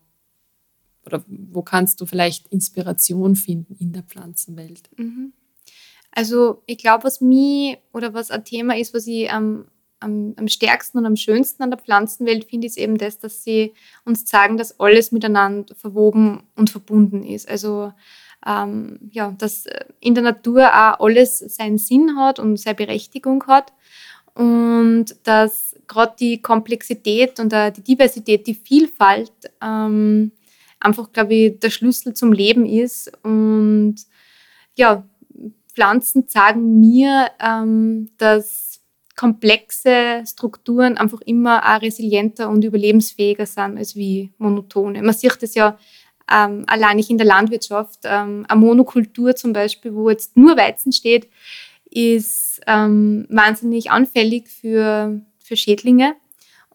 oder wo kannst du vielleicht Inspiration finden in der Pflanzenwelt? Mhm. Also ich glaube, was mir oder was ein Thema ist, was ich am am, am stärksten und am schönsten an der Pflanzenwelt finde, ist eben das, dass sie uns zeigen, dass alles miteinander verwoben und verbunden ist. Also ähm, ja, dass in der Natur auch alles seinen Sinn hat und seine Berechtigung hat und dass gerade die Komplexität und die Diversität, die Vielfalt ähm, einfach, glaube ich, der Schlüssel zum Leben ist. Und ja, Pflanzen sagen mir, ähm, dass komplexe Strukturen einfach immer auch resilienter und überlebensfähiger sind als wie monotone. Man sieht das ja ähm, allein nicht in der Landwirtschaft. Ähm, eine Monokultur zum Beispiel, wo jetzt nur Weizen steht, ist ähm, wahnsinnig anfällig für, für Schädlinge.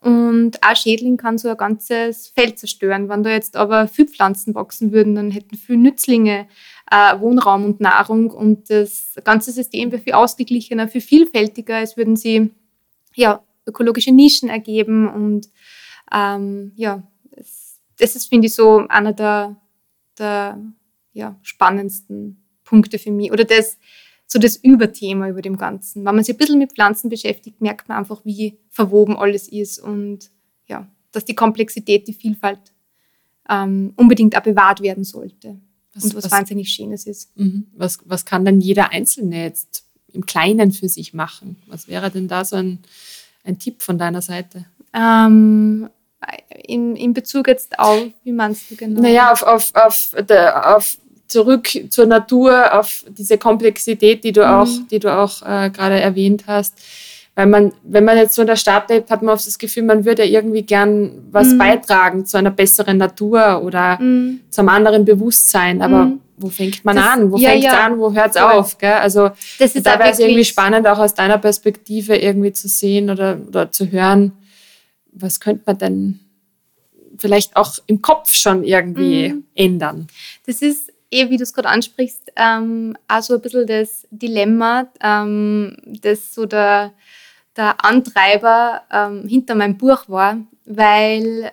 Und ein Schädling kann so ein ganzes Feld zerstören. Wenn da jetzt aber viel Pflanzen wachsen würden, dann hätten viel Nützlinge äh, Wohnraum und Nahrung und das ganze System wäre viel ausgeglichener, viel vielfältiger. Es würden sie ja, ökologische Nischen ergeben und ähm, ja, das, das ist, finde ich, so einer der, der ja, spannendsten Punkte für mich. Oder das, so das Überthema über dem Ganzen. Wenn man sich ein bisschen mit Pflanzen beschäftigt, merkt man einfach, wie verwoben alles ist und ja, dass die Komplexität, die Vielfalt ähm, unbedingt auch bewahrt werden sollte. Was, und was, was, wahnsinnig Schönes ist. Mhm. Was, was kann denn jeder Einzelne jetzt im Kleinen für sich machen? Was wäre denn da so ein, ein Tipp von deiner Seite? Ähm, in, in Bezug jetzt auf, wie meinst du genau? Naja, auf, auf, auf, der, auf zurück zur Natur, auf diese Komplexität, die du mhm. auch, die du auch äh, gerade erwähnt hast. Weil man, wenn man jetzt so in der Stadt lebt, hat man oft das Gefühl, man würde irgendwie gern was mhm. beitragen zu einer besseren Natur oder mhm. einem anderen Bewusstsein. Aber mhm. wo fängt man das, an? Wo ja, fängt es ja. an? Wo hört es auf? Gell? Also da wäre es irgendwie spannend, auch aus deiner Perspektive irgendwie zu sehen oder, oder zu hören, was könnte man denn vielleicht auch im Kopf schon irgendwie mhm. ändern? Das ist eh, wie du es gerade ansprichst, ähm, auch so ein bisschen das Dilemma, ähm, das so der, der Antreiber ähm, hinter meinem Buch war, weil,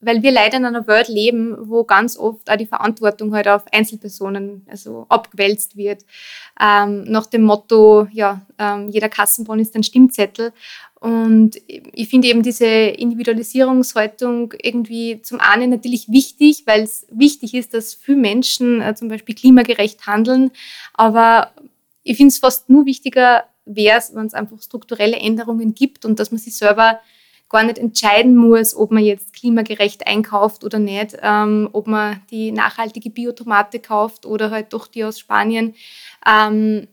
weil wir leider in einer Welt leben, wo ganz oft auch die Verantwortung halt auf Einzelpersonen also abgewälzt wird. Ähm, nach dem Motto, ja, ähm, jeder Kassenbon ist ein Stimmzettel. Und ich finde eben diese Individualisierungshaltung irgendwie zum einen natürlich wichtig, weil es wichtig ist, dass viele Menschen äh, zum Beispiel klimagerecht handeln. Aber ich finde es fast nur wichtiger wäre es, wenn es einfach strukturelle Änderungen gibt und dass man sich selber gar nicht entscheiden muss, ob man jetzt klimagerecht einkauft oder nicht, ähm, ob man die nachhaltige Biotomate kauft oder halt doch die aus Spanien. Ähm,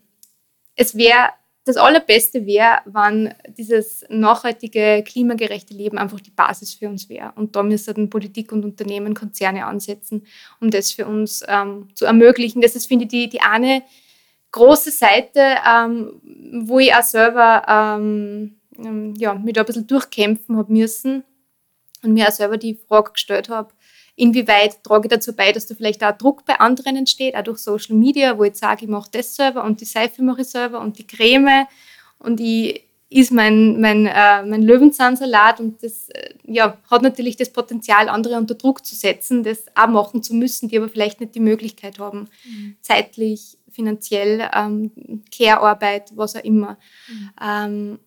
es wäre das Allerbeste wäre, wenn dieses nachhaltige, klimagerechte Leben einfach die Basis für uns wäre. Und da müssen Politik und Unternehmen, Konzerne ansetzen, um das für uns ähm, zu ermöglichen. Das ist, finde ich, die, die eine große Seite, ähm, wo ich auch selber ähm, ähm ja, mich da ein bisschen durchkämpfen habe müssen und mir auch selber die Frage gestellt habe, inwieweit trage ich dazu bei, dass da vielleicht auch Druck bei anderen entsteht, auch durch Social Media, wo ich sage, ich mache das selber und die Seife mache ich selber und die Creme und ich ist mein, mein, äh, mein Löwenzahnsalat und das äh, ja, hat natürlich das Potenzial, andere unter Druck zu setzen, das auch machen zu müssen, die aber vielleicht nicht die Möglichkeit haben, mhm. zeitlich, finanziell, ähm, Care-Arbeit, was auch immer. Mhm. Ähm,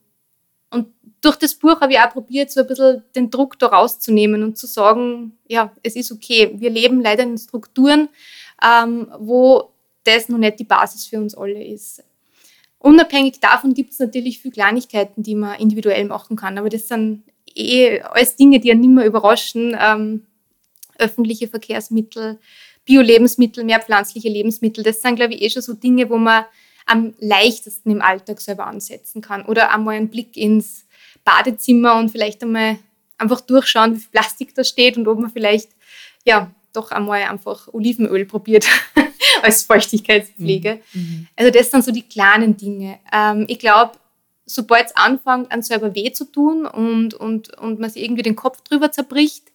und durch das Buch habe ich auch probiert, so ein bisschen den Druck da rauszunehmen und zu sagen, ja, es ist okay. Wir leben leider in Strukturen, ähm, wo das noch nicht die Basis für uns alle ist. Unabhängig davon gibt es natürlich viele Kleinigkeiten, die man individuell machen kann, aber das sind eh alles Dinge, die ja nicht mehr überraschen. Ähm, öffentliche Verkehrsmittel, Bio-Lebensmittel, mehr pflanzliche Lebensmittel, das sind, glaube ich, eh schon so Dinge, wo man am leichtesten im Alltag selber ansetzen kann. Oder einmal einen Blick ins Badezimmer und vielleicht einmal einfach durchschauen, wie viel Plastik da steht und ob man vielleicht ja doch einmal einfach Olivenöl probiert als Feuchtigkeitspflege. Mhm. mhm. Also das sind so die kleinen Dinge. Ähm, ich glaube, sobald es anfängt, an selber weh zu tun und, und, und man sich irgendwie den Kopf drüber zerbricht,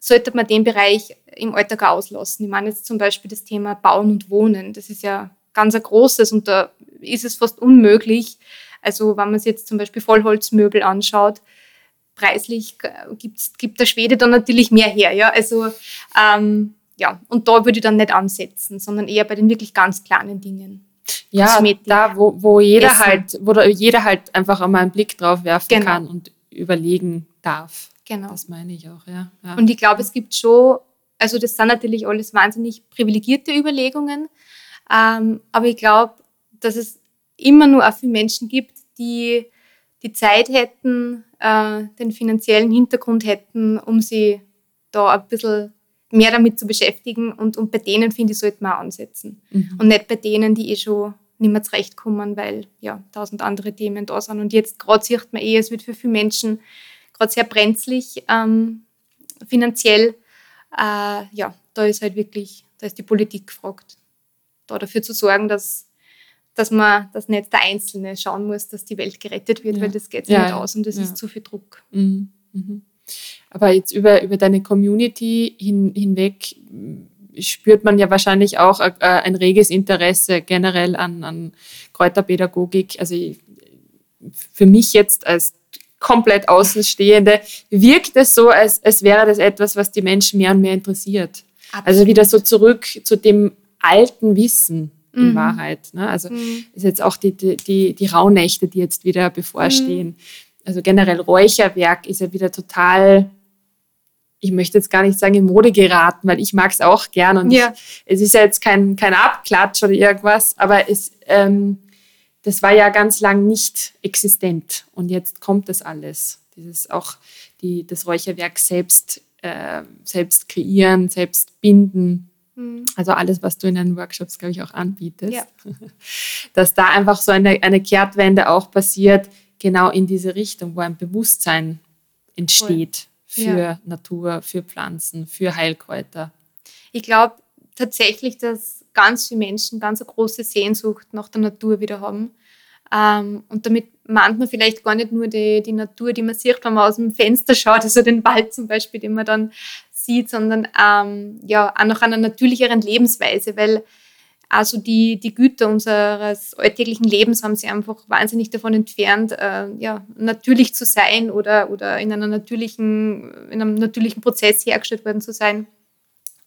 sollte man den Bereich im Alltag auslassen. Ich meine jetzt zum Beispiel das Thema Bauen und Wohnen. Das ist ja ganz ein großes und da ist es fast unmöglich. Also wenn man sich jetzt zum Beispiel Vollholzmöbel anschaut, preislich gibt's, gibt der Schwede dann natürlich mehr her. Ja? Also ähm, ja, und da würde ich dann nicht ansetzen, sondern eher bei den wirklich ganz kleinen Dingen. Ja, Kosmetik, da, wo, wo jeder Essen. halt, wo jeder halt einfach einmal einen Blick drauf werfen genau. kann und überlegen darf. Genau. Das meine ich auch, ja. ja. Und ich glaube, es gibt schon, also das sind natürlich alles wahnsinnig privilegierte Überlegungen, ähm, aber ich glaube, dass es immer nur auch viele Menschen gibt, die die Zeit hätten, äh, den finanziellen Hintergrund hätten, um sie da ein bisschen mehr damit zu beschäftigen. Und, und bei denen, finde ich, sollte man auch ansetzen. Mhm. Und nicht bei denen, die eh schon nicht mehr zurechtkommen, weil ja tausend andere Themen da sind. Und jetzt gerade sieht man eh, es wird für viele Menschen gerade sehr brenzlig ähm, finanziell. Äh, ja, da ist halt wirklich, da ist die Politik gefragt, da dafür zu sorgen, dass dass man, dass nicht der Einzelne schauen muss, dass die Welt gerettet wird, ja. weil das geht ja, nicht aus und das ja. ist zu viel Druck. Mhm. Mhm. Aber jetzt über, über deine Community hin, hinweg spürt man ja wahrscheinlich auch äh, ein reges Interesse generell an, an Kräuterpädagogik. Also ich, für mich jetzt als komplett Außenstehende wirkt es so, als, als wäre das etwas, was die Menschen mehr und mehr interessiert. Absolut. Also wieder so zurück zu dem alten Wissen in mhm. Wahrheit. Ne? Also mhm. ist jetzt auch die, die, die Rauhnächte, die jetzt wieder bevorstehen. Mhm. Also generell Räucherwerk ist ja wieder total, ich möchte jetzt gar nicht sagen in Mode geraten, weil ich mag es auch gern und ja. ich, es ist ja jetzt kein, kein Abklatsch oder irgendwas, aber es, ähm, das war ja ganz lang nicht existent und jetzt kommt das alles. Dieses auch die, das Räucherwerk selbst, äh, selbst kreieren, selbst binden. Mhm. Also alles, was du in deinen Workshops, glaube ich, auch anbietest. Ja. Dass da einfach so eine, eine Kehrtwende auch passiert, genau in diese Richtung, wo ein Bewusstsein entsteht Voll. für ja. Natur, für Pflanzen, für Heilkräuter. Ich glaube tatsächlich, dass ganz viele Menschen ganz eine große Sehnsucht nach der Natur wieder haben. Ähm, und damit meint man vielleicht gar nicht nur die, die Natur, die man sieht, wenn man aus dem Fenster schaut, also den Wald zum Beispiel, den man dann sieht, sondern ähm, ja, auch nach einer natürlicheren Lebensweise, weil also die, die Güter unseres alltäglichen Lebens haben sie einfach wahnsinnig davon entfernt, äh, ja, natürlich zu sein oder, oder in, einer natürlichen, in einem natürlichen Prozess hergestellt worden zu sein.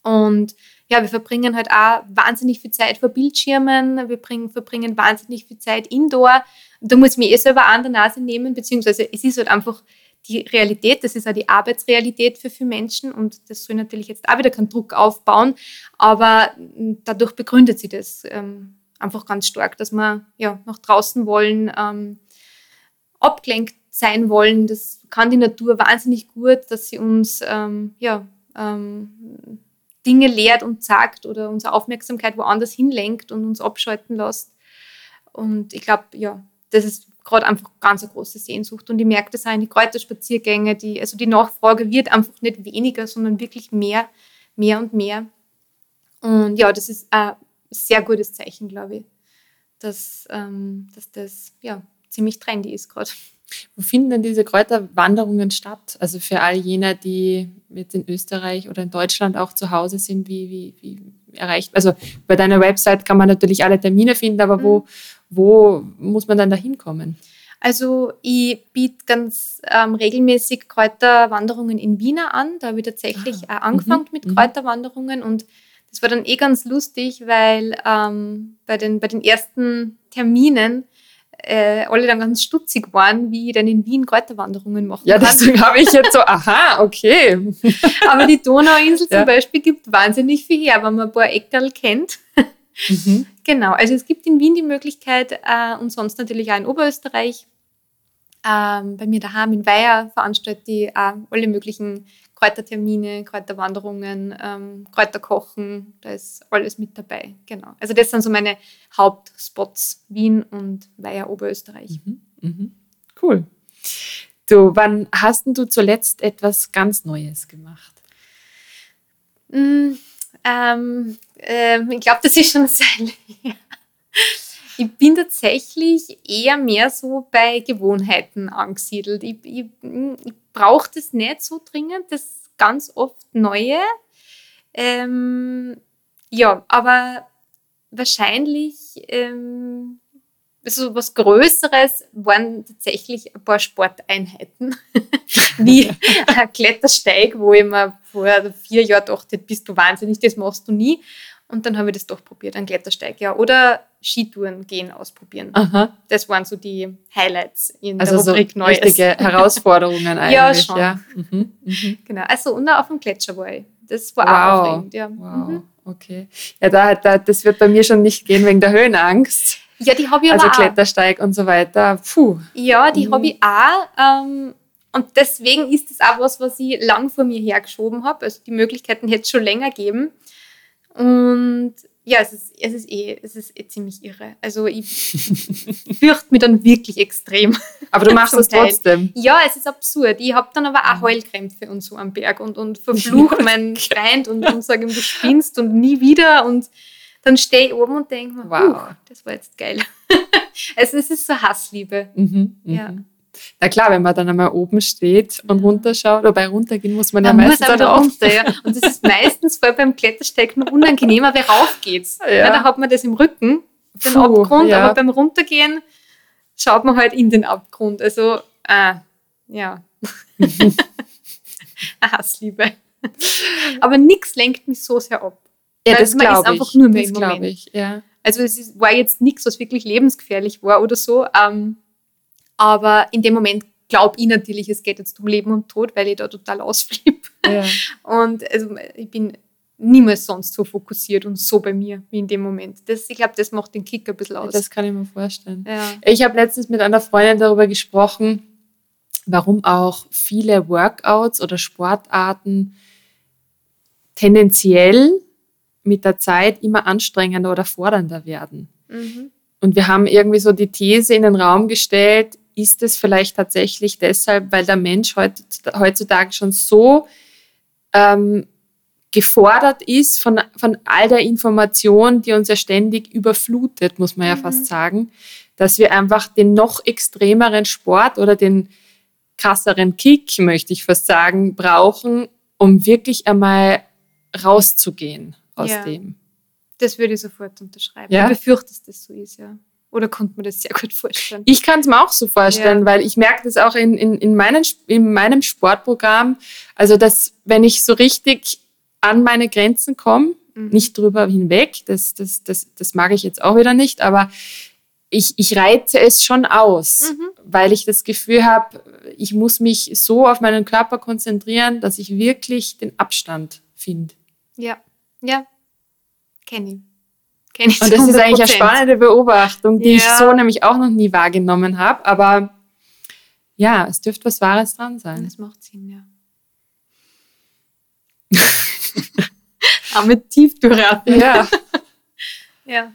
Und ja, wir verbringen halt auch wahnsinnig viel Zeit vor Bildschirmen, wir bringen, verbringen wahnsinnig viel Zeit indoor. Da muss ich mich eh selber an der Nase nehmen, beziehungsweise es ist halt einfach die Realität, das ist auch die Arbeitsrealität für viele Menschen und das soll natürlich jetzt auch wieder keinen Druck aufbauen, aber dadurch begründet sie das ähm, einfach ganz stark, dass wir ja, nach draußen wollen, ähm, abgelenkt sein wollen. Das kann die Natur wahnsinnig gut, dass sie uns ähm, ja, ähm, Dinge lehrt und sagt oder unsere Aufmerksamkeit woanders hinlenkt und uns abschalten lässt. Und ich glaube, ja, das ist gerade einfach ganz eine große Sehnsucht. Und ich merke das auch in die Kräuterspaziergänge, die, also die Nachfrage wird einfach nicht weniger, sondern wirklich mehr, mehr und mehr. Und ja, das ist ein sehr gutes Zeichen, glaube ich, dass, ähm, dass das ja, ziemlich trendy ist gerade. Wo finden denn diese Kräuterwanderungen statt? Also für all jene, die jetzt in Österreich oder in Deutschland auch zu Hause sind, wie, wie, wie erreicht? Also bei deiner Website kann man natürlich alle Termine finden, aber mhm. wo, wo muss man dann da hinkommen? Also ich biete ganz ähm, regelmäßig Kräuterwanderungen in Wiener an. Da habe ich tatsächlich ah, angefangen mhm, mit mhm. Kräuterwanderungen und das war dann eh ganz lustig, weil ähm, bei, den, bei den ersten Terminen äh, alle dann ganz stutzig waren, wie ich dann in Wien Kräuterwanderungen machen Ja, deswegen habe ich jetzt so, aha, okay. Aber die Donauinsel ja. zum Beispiel gibt wahnsinnig viel her, wenn man ein paar Eckerl kennt. Mhm. Genau, also es gibt in Wien die Möglichkeit äh, und sonst natürlich auch in Oberösterreich. Ähm, bei mir daheim in Weiher veranstalte ich auch alle möglichen Kräutertermine, Kräuterwanderungen, ähm, Kräuterkochen, da ist alles mit dabei. Genau. Also das sind so meine Hauptspots, Wien und Weiher Oberösterreich. Mhm, mhm. Cool. Du, wann hast du zuletzt etwas ganz Neues gemacht? Mm, ähm, äh, ich glaube, das ist schon sehr Ich bin tatsächlich eher mehr so bei Gewohnheiten angesiedelt. Ich, ich, ich brauche das nicht so dringend, das ganz oft Neue. Ähm, ja, aber wahrscheinlich ähm, so was Größeres waren tatsächlich ein paar Sporteinheiten, wie ein Klettersteig, wo ich mir vor vier Jahren dachte, bist du wahnsinnig, das machst du nie. Und dann habe ich das doch probiert, ein Klettersteig, ja. Oder Skitouren gehen ausprobieren. Aha. Das waren so die Highlights in also der Rubrik so Neues. richtige Herausforderungen eigentlich. ja, schon. Ja. Mhm. Mhm. Genau. Also und auf dem Gletscher war ich. Das war wow. auch aufregend, ja. Wow. Mhm. Okay. Ja, da, da, das wird bei mir schon nicht gehen wegen der Höhenangst. Ja, die habe ich also aber Also Klettersteig und so weiter. Puh. Ja, die mhm. habe ich auch. Ähm, und deswegen ist das auch was, was ich lang vor mir hergeschoben habe. Also die Möglichkeiten hätte es schon länger geben. Und ja, es ist, es ist, eh, es ist eh ziemlich irre. Also ich fürchte mich dann wirklich extrem. Aber du machst es trotzdem. Ja, es ist absurd. Ich habe dann aber auch mhm. Heulkrämpfe und so am Berg und, und verfluche meinen Freund und, und sage ihm, du spinnst und nie wieder. Und dann stehe ich oben und denke mir, wow, das war jetzt geil. also es ist so Hassliebe. Mhm, ja. Mhm. Na klar, wenn man dann einmal oben steht und runterschaut, oder bei runtergehen muss man ja man meistens muss dann runter, ja. Und das ist meistens vor allem beim Klettersteig noch unangenehmer, weil rauf geht's. Ja. ja. da hat man das im Rücken, den Puh, Abgrund, ja. aber beim Runtergehen schaut man halt in den Abgrund. Also, äh, ja. Eine Hassliebe. Aber nichts lenkt mich so sehr ab. Ja, Weil das man ist einfach ich. nur mehr das im Moment. ich, ja. Also es war jetzt nichts, was wirklich lebensgefährlich war oder so. Ähm, aber in dem Moment glaube ich natürlich, es geht jetzt um Leben und Tod, weil ich da total ausflippe. ja. Und also ich bin niemals sonst so fokussiert und so bei mir wie in dem Moment. Das, ich glaube, das macht den Kick ein bisschen aus. Das kann ich mir vorstellen. ja. Ich habe letztens mit einer Freundin darüber gesprochen, warum auch viele Workouts oder Sportarten tendenziell mit der Zeit immer anstrengender oder fordernder werden. Mhm. Und wir haben irgendwie so die These in den Raum gestellt, ist es vielleicht tatsächlich deshalb, weil der Mensch heut- heutzutage schon so ähm, gefordert ist von, von all der Information, die uns ja ständig überflutet, muss man ja Mhm. fast sagen, dass wir einfach den noch extremeren Sport oder den krasseren Kick, möchte ich fast sagen, brauchen, um wirklich einmal rauszugehen aus Ja. dem. Das würde ich sofort unterschreiben. Ja? Ich befürchte, dass das so ist, ja. Oder konnte man das sehr gut vorstellen? Ich kann es mir auch so vorstellen, Ja. weil ich merke das auch in, in, in, meinen, in meinem Sportprogramm. Also, dass wenn ich so richtig an meine Grenzen komme, Mhm. nicht drüber hinweg, das, das, das, das mag ich jetzt auch wieder nicht, aber ich, ich reize es schon aus, Mhm. weil ich das Gefühl habe, ich muss mich so auf meinen Körper konzentrieren, dass ich wirklich den Abstand finde. Ja, ja. Kenne ich. Kenn ich Und das ist eigentlich eine 100%. spannende Beobachtung, die ich Ja. so nämlich auch noch nie wahrgenommen habe. Aber ja, es dürfte was Wahres dran sein. Das macht Sinn, ja. Arme tief durchatmen. Ja, ja.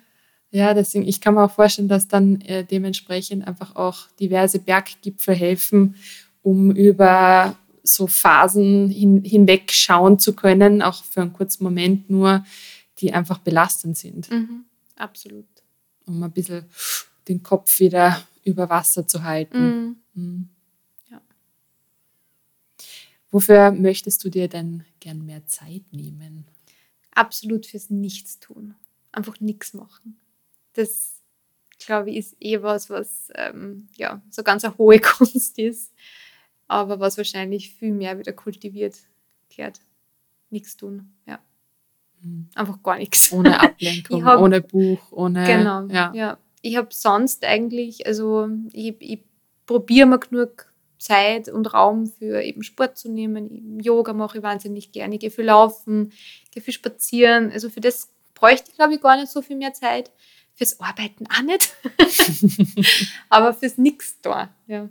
ja, deswegen, ich kann mir auch vorstellen, dass dann äh, dementsprechend einfach auch diverse Berggipfel helfen, um über so Phasen hin, hinweg schauen zu können, auch für einen kurzen Moment nur, die einfach belastend sind, Mhm. Absolut. um ein bisschen den Kopf wieder über Wasser zu halten. Mhm. Mhm. Ja. Wofür möchtest du dir denn gern mehr Zeit nehmen? Absolut fürs Nichtstun. Einfach nichts machen. Das, glaube ich, ist eh was, was ähm, ja, so ganz eine hohe Kunst ist, aber was wahrscheinlich viel mehr wieder kultiviert gehört. Nichts tun, ja. Einfach gar nichts. Ohne Ablenkung, hab- ohne Buch, ohne. Genau, Ja. ja. Ich habe sonst eigentlich, also ich, ich probiere mir genug Zeit und Raum für eben Sport zu nehmen. Yoga mache ich wahnsinnig gerne, ich gehe viel laufen, gehe viel spazieren. Also für das bräuchte ich, glaube ich, gar nicht so viel mehr Zeit. Fürs Arbeiten auch nicht. Aber fürs Nix da, ja.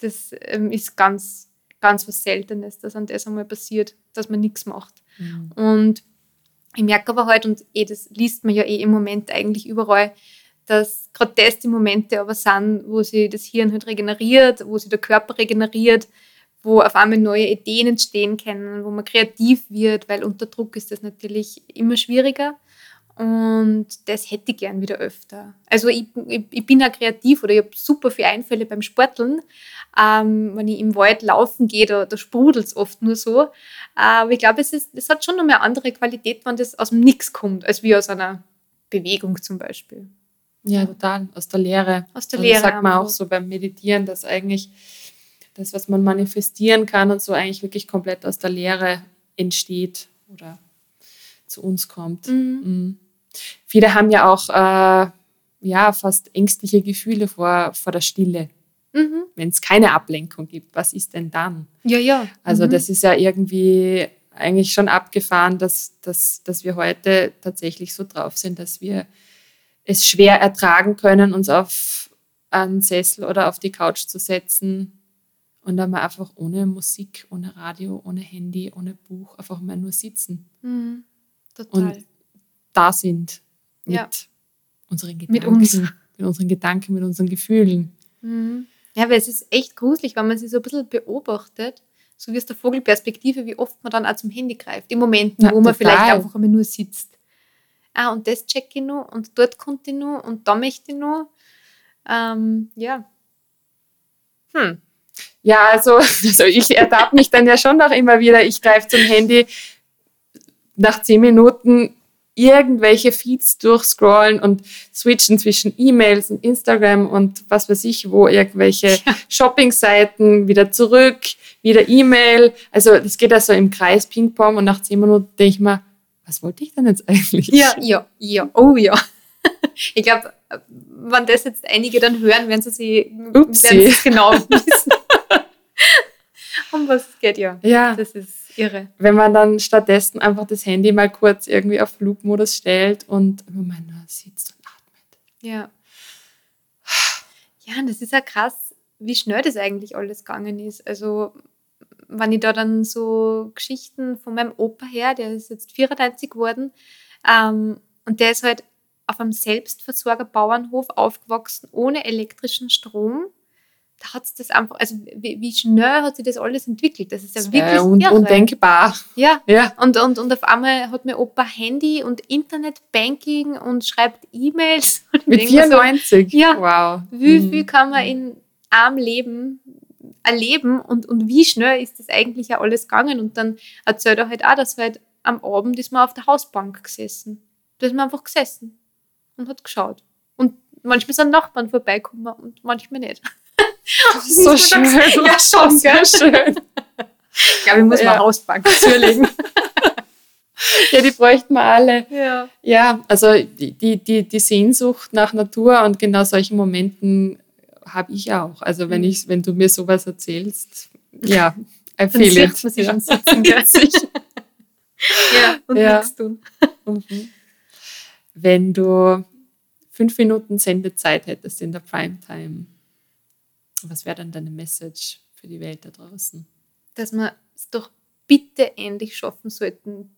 Das ähm, ist ganz, ganz was Seltenes, dass an das einmal passiert, dass man nichts macht. Mhm. Und ich merke aber halt, und eh, das liest man ja eh im Moment eigentlich überall, dass gerade das die Momente aber sind, wo sich das Hirn halt regeneriert, wo sich der Körper regeneriert, wo auf einmal neue Ideen entstehen können, wo man kreativ wird, weil unter Druck ist das natürlich immer schwieriger. Und das hätte ich gern wieder öfter. Also ich, ich, ich bin auch kreativ oder ich habe super viele Einfälle beim Sporteln. Ähm, wenn ich im Wald laufen gehe, da, da sprudelt es oft nur so. Aber ich glaube, es, ist, es hat schon noch eine andere Qualität, wenn das aus dem Nix kommt, als wie aus einer Bewegung zum Beispiel. Ja, total. Aus der Lehre. Aus der Also Lehre. sagt man auch so beim Meditieren, dass eigentlich das, was man manifestieren kann und so eigentlich wirklich komplett aus der Lehre entsteht oder zu uns kommt. Mhm. Mhm. Viele haben ja auch äh, ja, fast ängstliche Gefühle vor, vor der Stille. Mhm. Wenn es keine Ablenkung gibt, was ist denn dann? Ja, ja. Also mhm. das ist ja irgendwie eigentlich schon abgefahren, dass, dass, dass wir heute tatsächlich so drauf sind, dass wir es schwer ertragen können, uns auf einen Sessel oder auf die Couch zu setzen und dann mal einfach ohne Musik, ohne Radio, ohne Handy, ohne Buch einfach mal nur sitzen. Mhm. Total. Und da sind mit Ja. unseren Mit Gedanken, uns. mit unseren Gedanken, mit unseren Gefühlen. Mhm. Ja, weil es ist echt gruselig, wenn man sich so ein bisschen beobachtet, so wie aus der Vogelperspektive, wie oft man dann auch zum Handy greift. Im Moment, wo man total. vielleicht einfach einmal nur sitzt. Ah, und das check ich noch und dort konnte ich noch und da möchte ich noch. Ähm, ja. Hm. Ja, also, also ich ertappe mich dann ja schon noch immer wieder, ich greife zum Handy. Nach zehn Minuten irgendwelche Feeds durchscrollen und switchen zwischen E-Mails und Instagram und was weiß ich, wo irgendwelche ja. Shopping-Seiten wieder zurück, wieder E-Mail. Also das geht also im Kreis Ping-Pong und nach zehn Minuten denke ich mir, was wollte ich denn jetzt eigentlich? Ja, ja, ja, oh ja. Ich glaube, wenn das jetzt einige dann hören, werden sie sich werden sie genau wissen. um was es geht, ja. Ja. Das ist irre. Wenn man dann stattdessen einfach das Handy mal kurz irgendwie auf Flugmodus stellt und man nur sitzt und atmet. Ja. Ja, und das ist ja krass, wie schnell das eigentlich alles gegangen ist. Also, wenn ich da dann so Geschichten von meinem Opa her, der ist jetzt 94 geworden, ähm, und der ist halt auf einem Selbstversorger-Bauernhof aufgewachsen, ohne elektrischen Strom. Da hat es das einfach, also wie, wie, schnell hat sich das alles entwickelt. Das ist ja das wirklich un irre. undenkbar. Ja, ja. Und, und, und auf einmal hat mir Opa Handy und Internetbanking und schreibt E-Mails. Mit 94? So, ja. Wow. Wie mhm. viel kann man in arm Leben erleben und, und wie schnell ist das eigentlich ja alles gegangen? Und dann erzählt er halt auch, dass halt am Abend ist man auf der Hausbank gesessen. Da ist man einfach gesessen und hat geschaut. Und manchmal sind Nachbarn vorbeikommen und manchmal nicht. So schön. Ja, schon? So schön. Ich glaube, ich muss ja. mal Hausbank zulegen. ja, die bräuchten wir alle. Ja, ja also die, die, die Sehnsucht nach Natur und genau solchen Momenten habe ich auch. Also wenn, mhm. ich, wenn du mir sowas erzählst, ja, I feel it. Man sich ja. schon sitzen, ja, und ja. nichts tun. Mhm wenn du fünf Minuten Sendezeit hättest in der Primetime, was wäre dann deine Message für die Welt da draußen? Dass wir es doch bitte endlich schaffen sollten,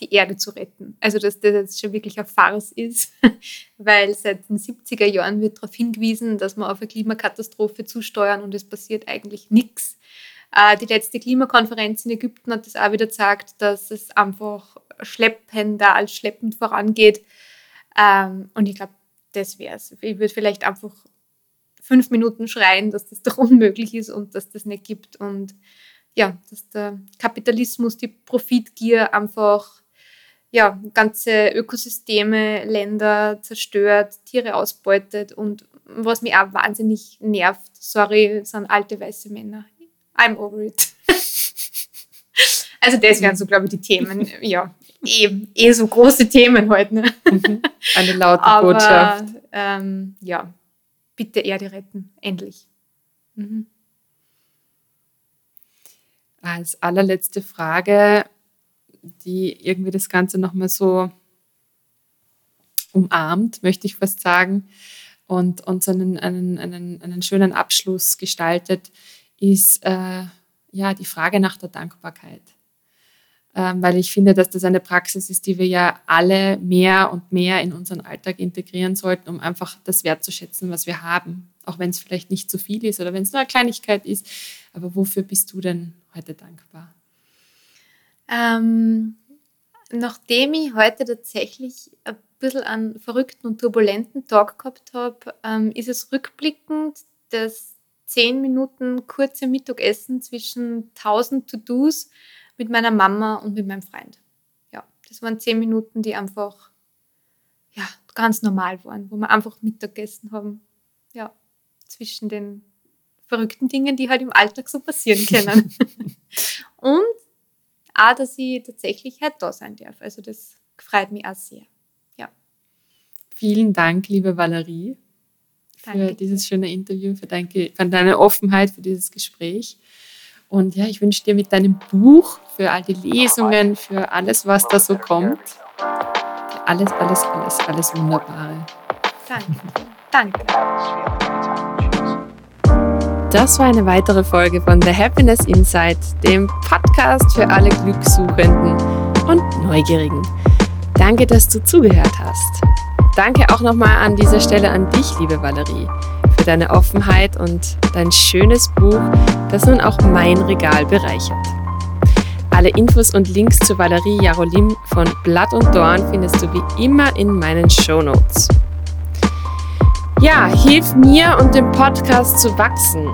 die Erde zu retten. Also, dass das jetzt schon wirklich eine Farce ist, weil seit den 70er Jahren wird darauf hingewiesen, dass wir auf eine Klimakatastrophe zusteuern und es passiert eigentlich nichts. Äh, die letzte Klimakonferenz in Ägypten hat das auch wieder gesagt, dass es einfach schleppender als schleppend vorangeht. Ähm, und ich glaube, das wäre es. Ich würde vielleicht einfach fünf Minuten schreien, dass das doch unmöglich ist und dass das nicht gibt. Und ja, dass der Kapitalismus, die Profitgier einfach ja, ganze Ökosysteme, Länder zerstört, Tiere ausbeutet und was mich auch wahnsinnig nervt, sorry, sind alte weiße Männer. I'm over it. also das wären so, glaube ich, die Themen. Ja, eh, eh so große Themen heute. Ne? Mhm. Eine laute Aber, Botschaft. Ähm, ja, bitte Erde retten, endlich. Mhm. Als allerletzte Frage, die irgendwie das Ganze nochmal so umarmt, möchte ich fast sagen, und uns einen, einen, einen, einen schönen Abschluss gestaltet, ist äh, ja die Frage nach der Dankbarkeit. Ähm, weil ich finde, dass das eine Praxis ist, die wir ja alle mehr und mehr in unseren Alltag integrieren sollten, um einfach das wertzuschätzen, was wir haben. Auch wenn es vielleicht nicht zu viel ist oder wenn es nur eine Kleinigkeit ist. Aber wofür bist du denn heute dankbar? Ähm, nachdem ich heute tatsächlich ein bisschen einen verrückten und turbulenten Tag gehabt habe, ähm, ist es rückblickend das zehn Minuten kurze Mittagessen zwischen tausend To-Dos mit meiner Mama und mit meinem Freund. Ja, das waren zehn Minuten, die einfach ja, ganz normal waren, wo wir einfach Mittagessen haben. Ja, zwischen den verrückten Dingen, die halt im Alltag so passieren können. und auch, dass ich tatsächlich halt da sein darf. Also das freut mich auch sehr. Ja. Vielen Dank, liebe Valerie, für Danke. dieses schöne Interview, für für deine Offenheit, für dieses Gespräch. Und ja, ich wünsche dir mit deinem Buch für all die Lesungen, für alles, was da so kommt, alles, alles, alles, alles Wunderbare. Danke. Danke. Das war eine weitere Folge von The Happiness Insight, dem Podcast für alle Glückssuchenden und Neugierigen. Danke, dass du zugehört hast. Danke auch nochmal an dieser Stelle an dich, liebe Valerie deine Offenheit und dein schönes Buch, das nun auch mein Regal bereichert. Alle Infos und Links zu Valerie Jarolim von Blatt und Dorn findest du wie immer in meinen Show Notes. Ja, hilf mir und dem Podcast zu wachsen,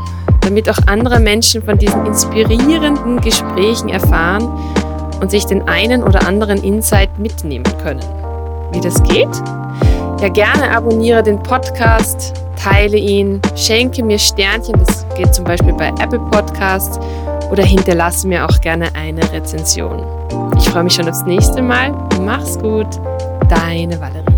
damit auch andere Menschen von diesen inspirierenden Gesprächen erfahren und sich den einen oder anderen Insight mitnehmen können. wie das geht? Ja, gerne abonniere den Podcast, teile ihn, schenke mir Sternchen, das geht zum Beispiel bei Apple Podcasts oder hinterlasse mir auch gerne eine Rezension. Ich freue mich schon aufs nächste Mal. Mach's gut, deine Valerie.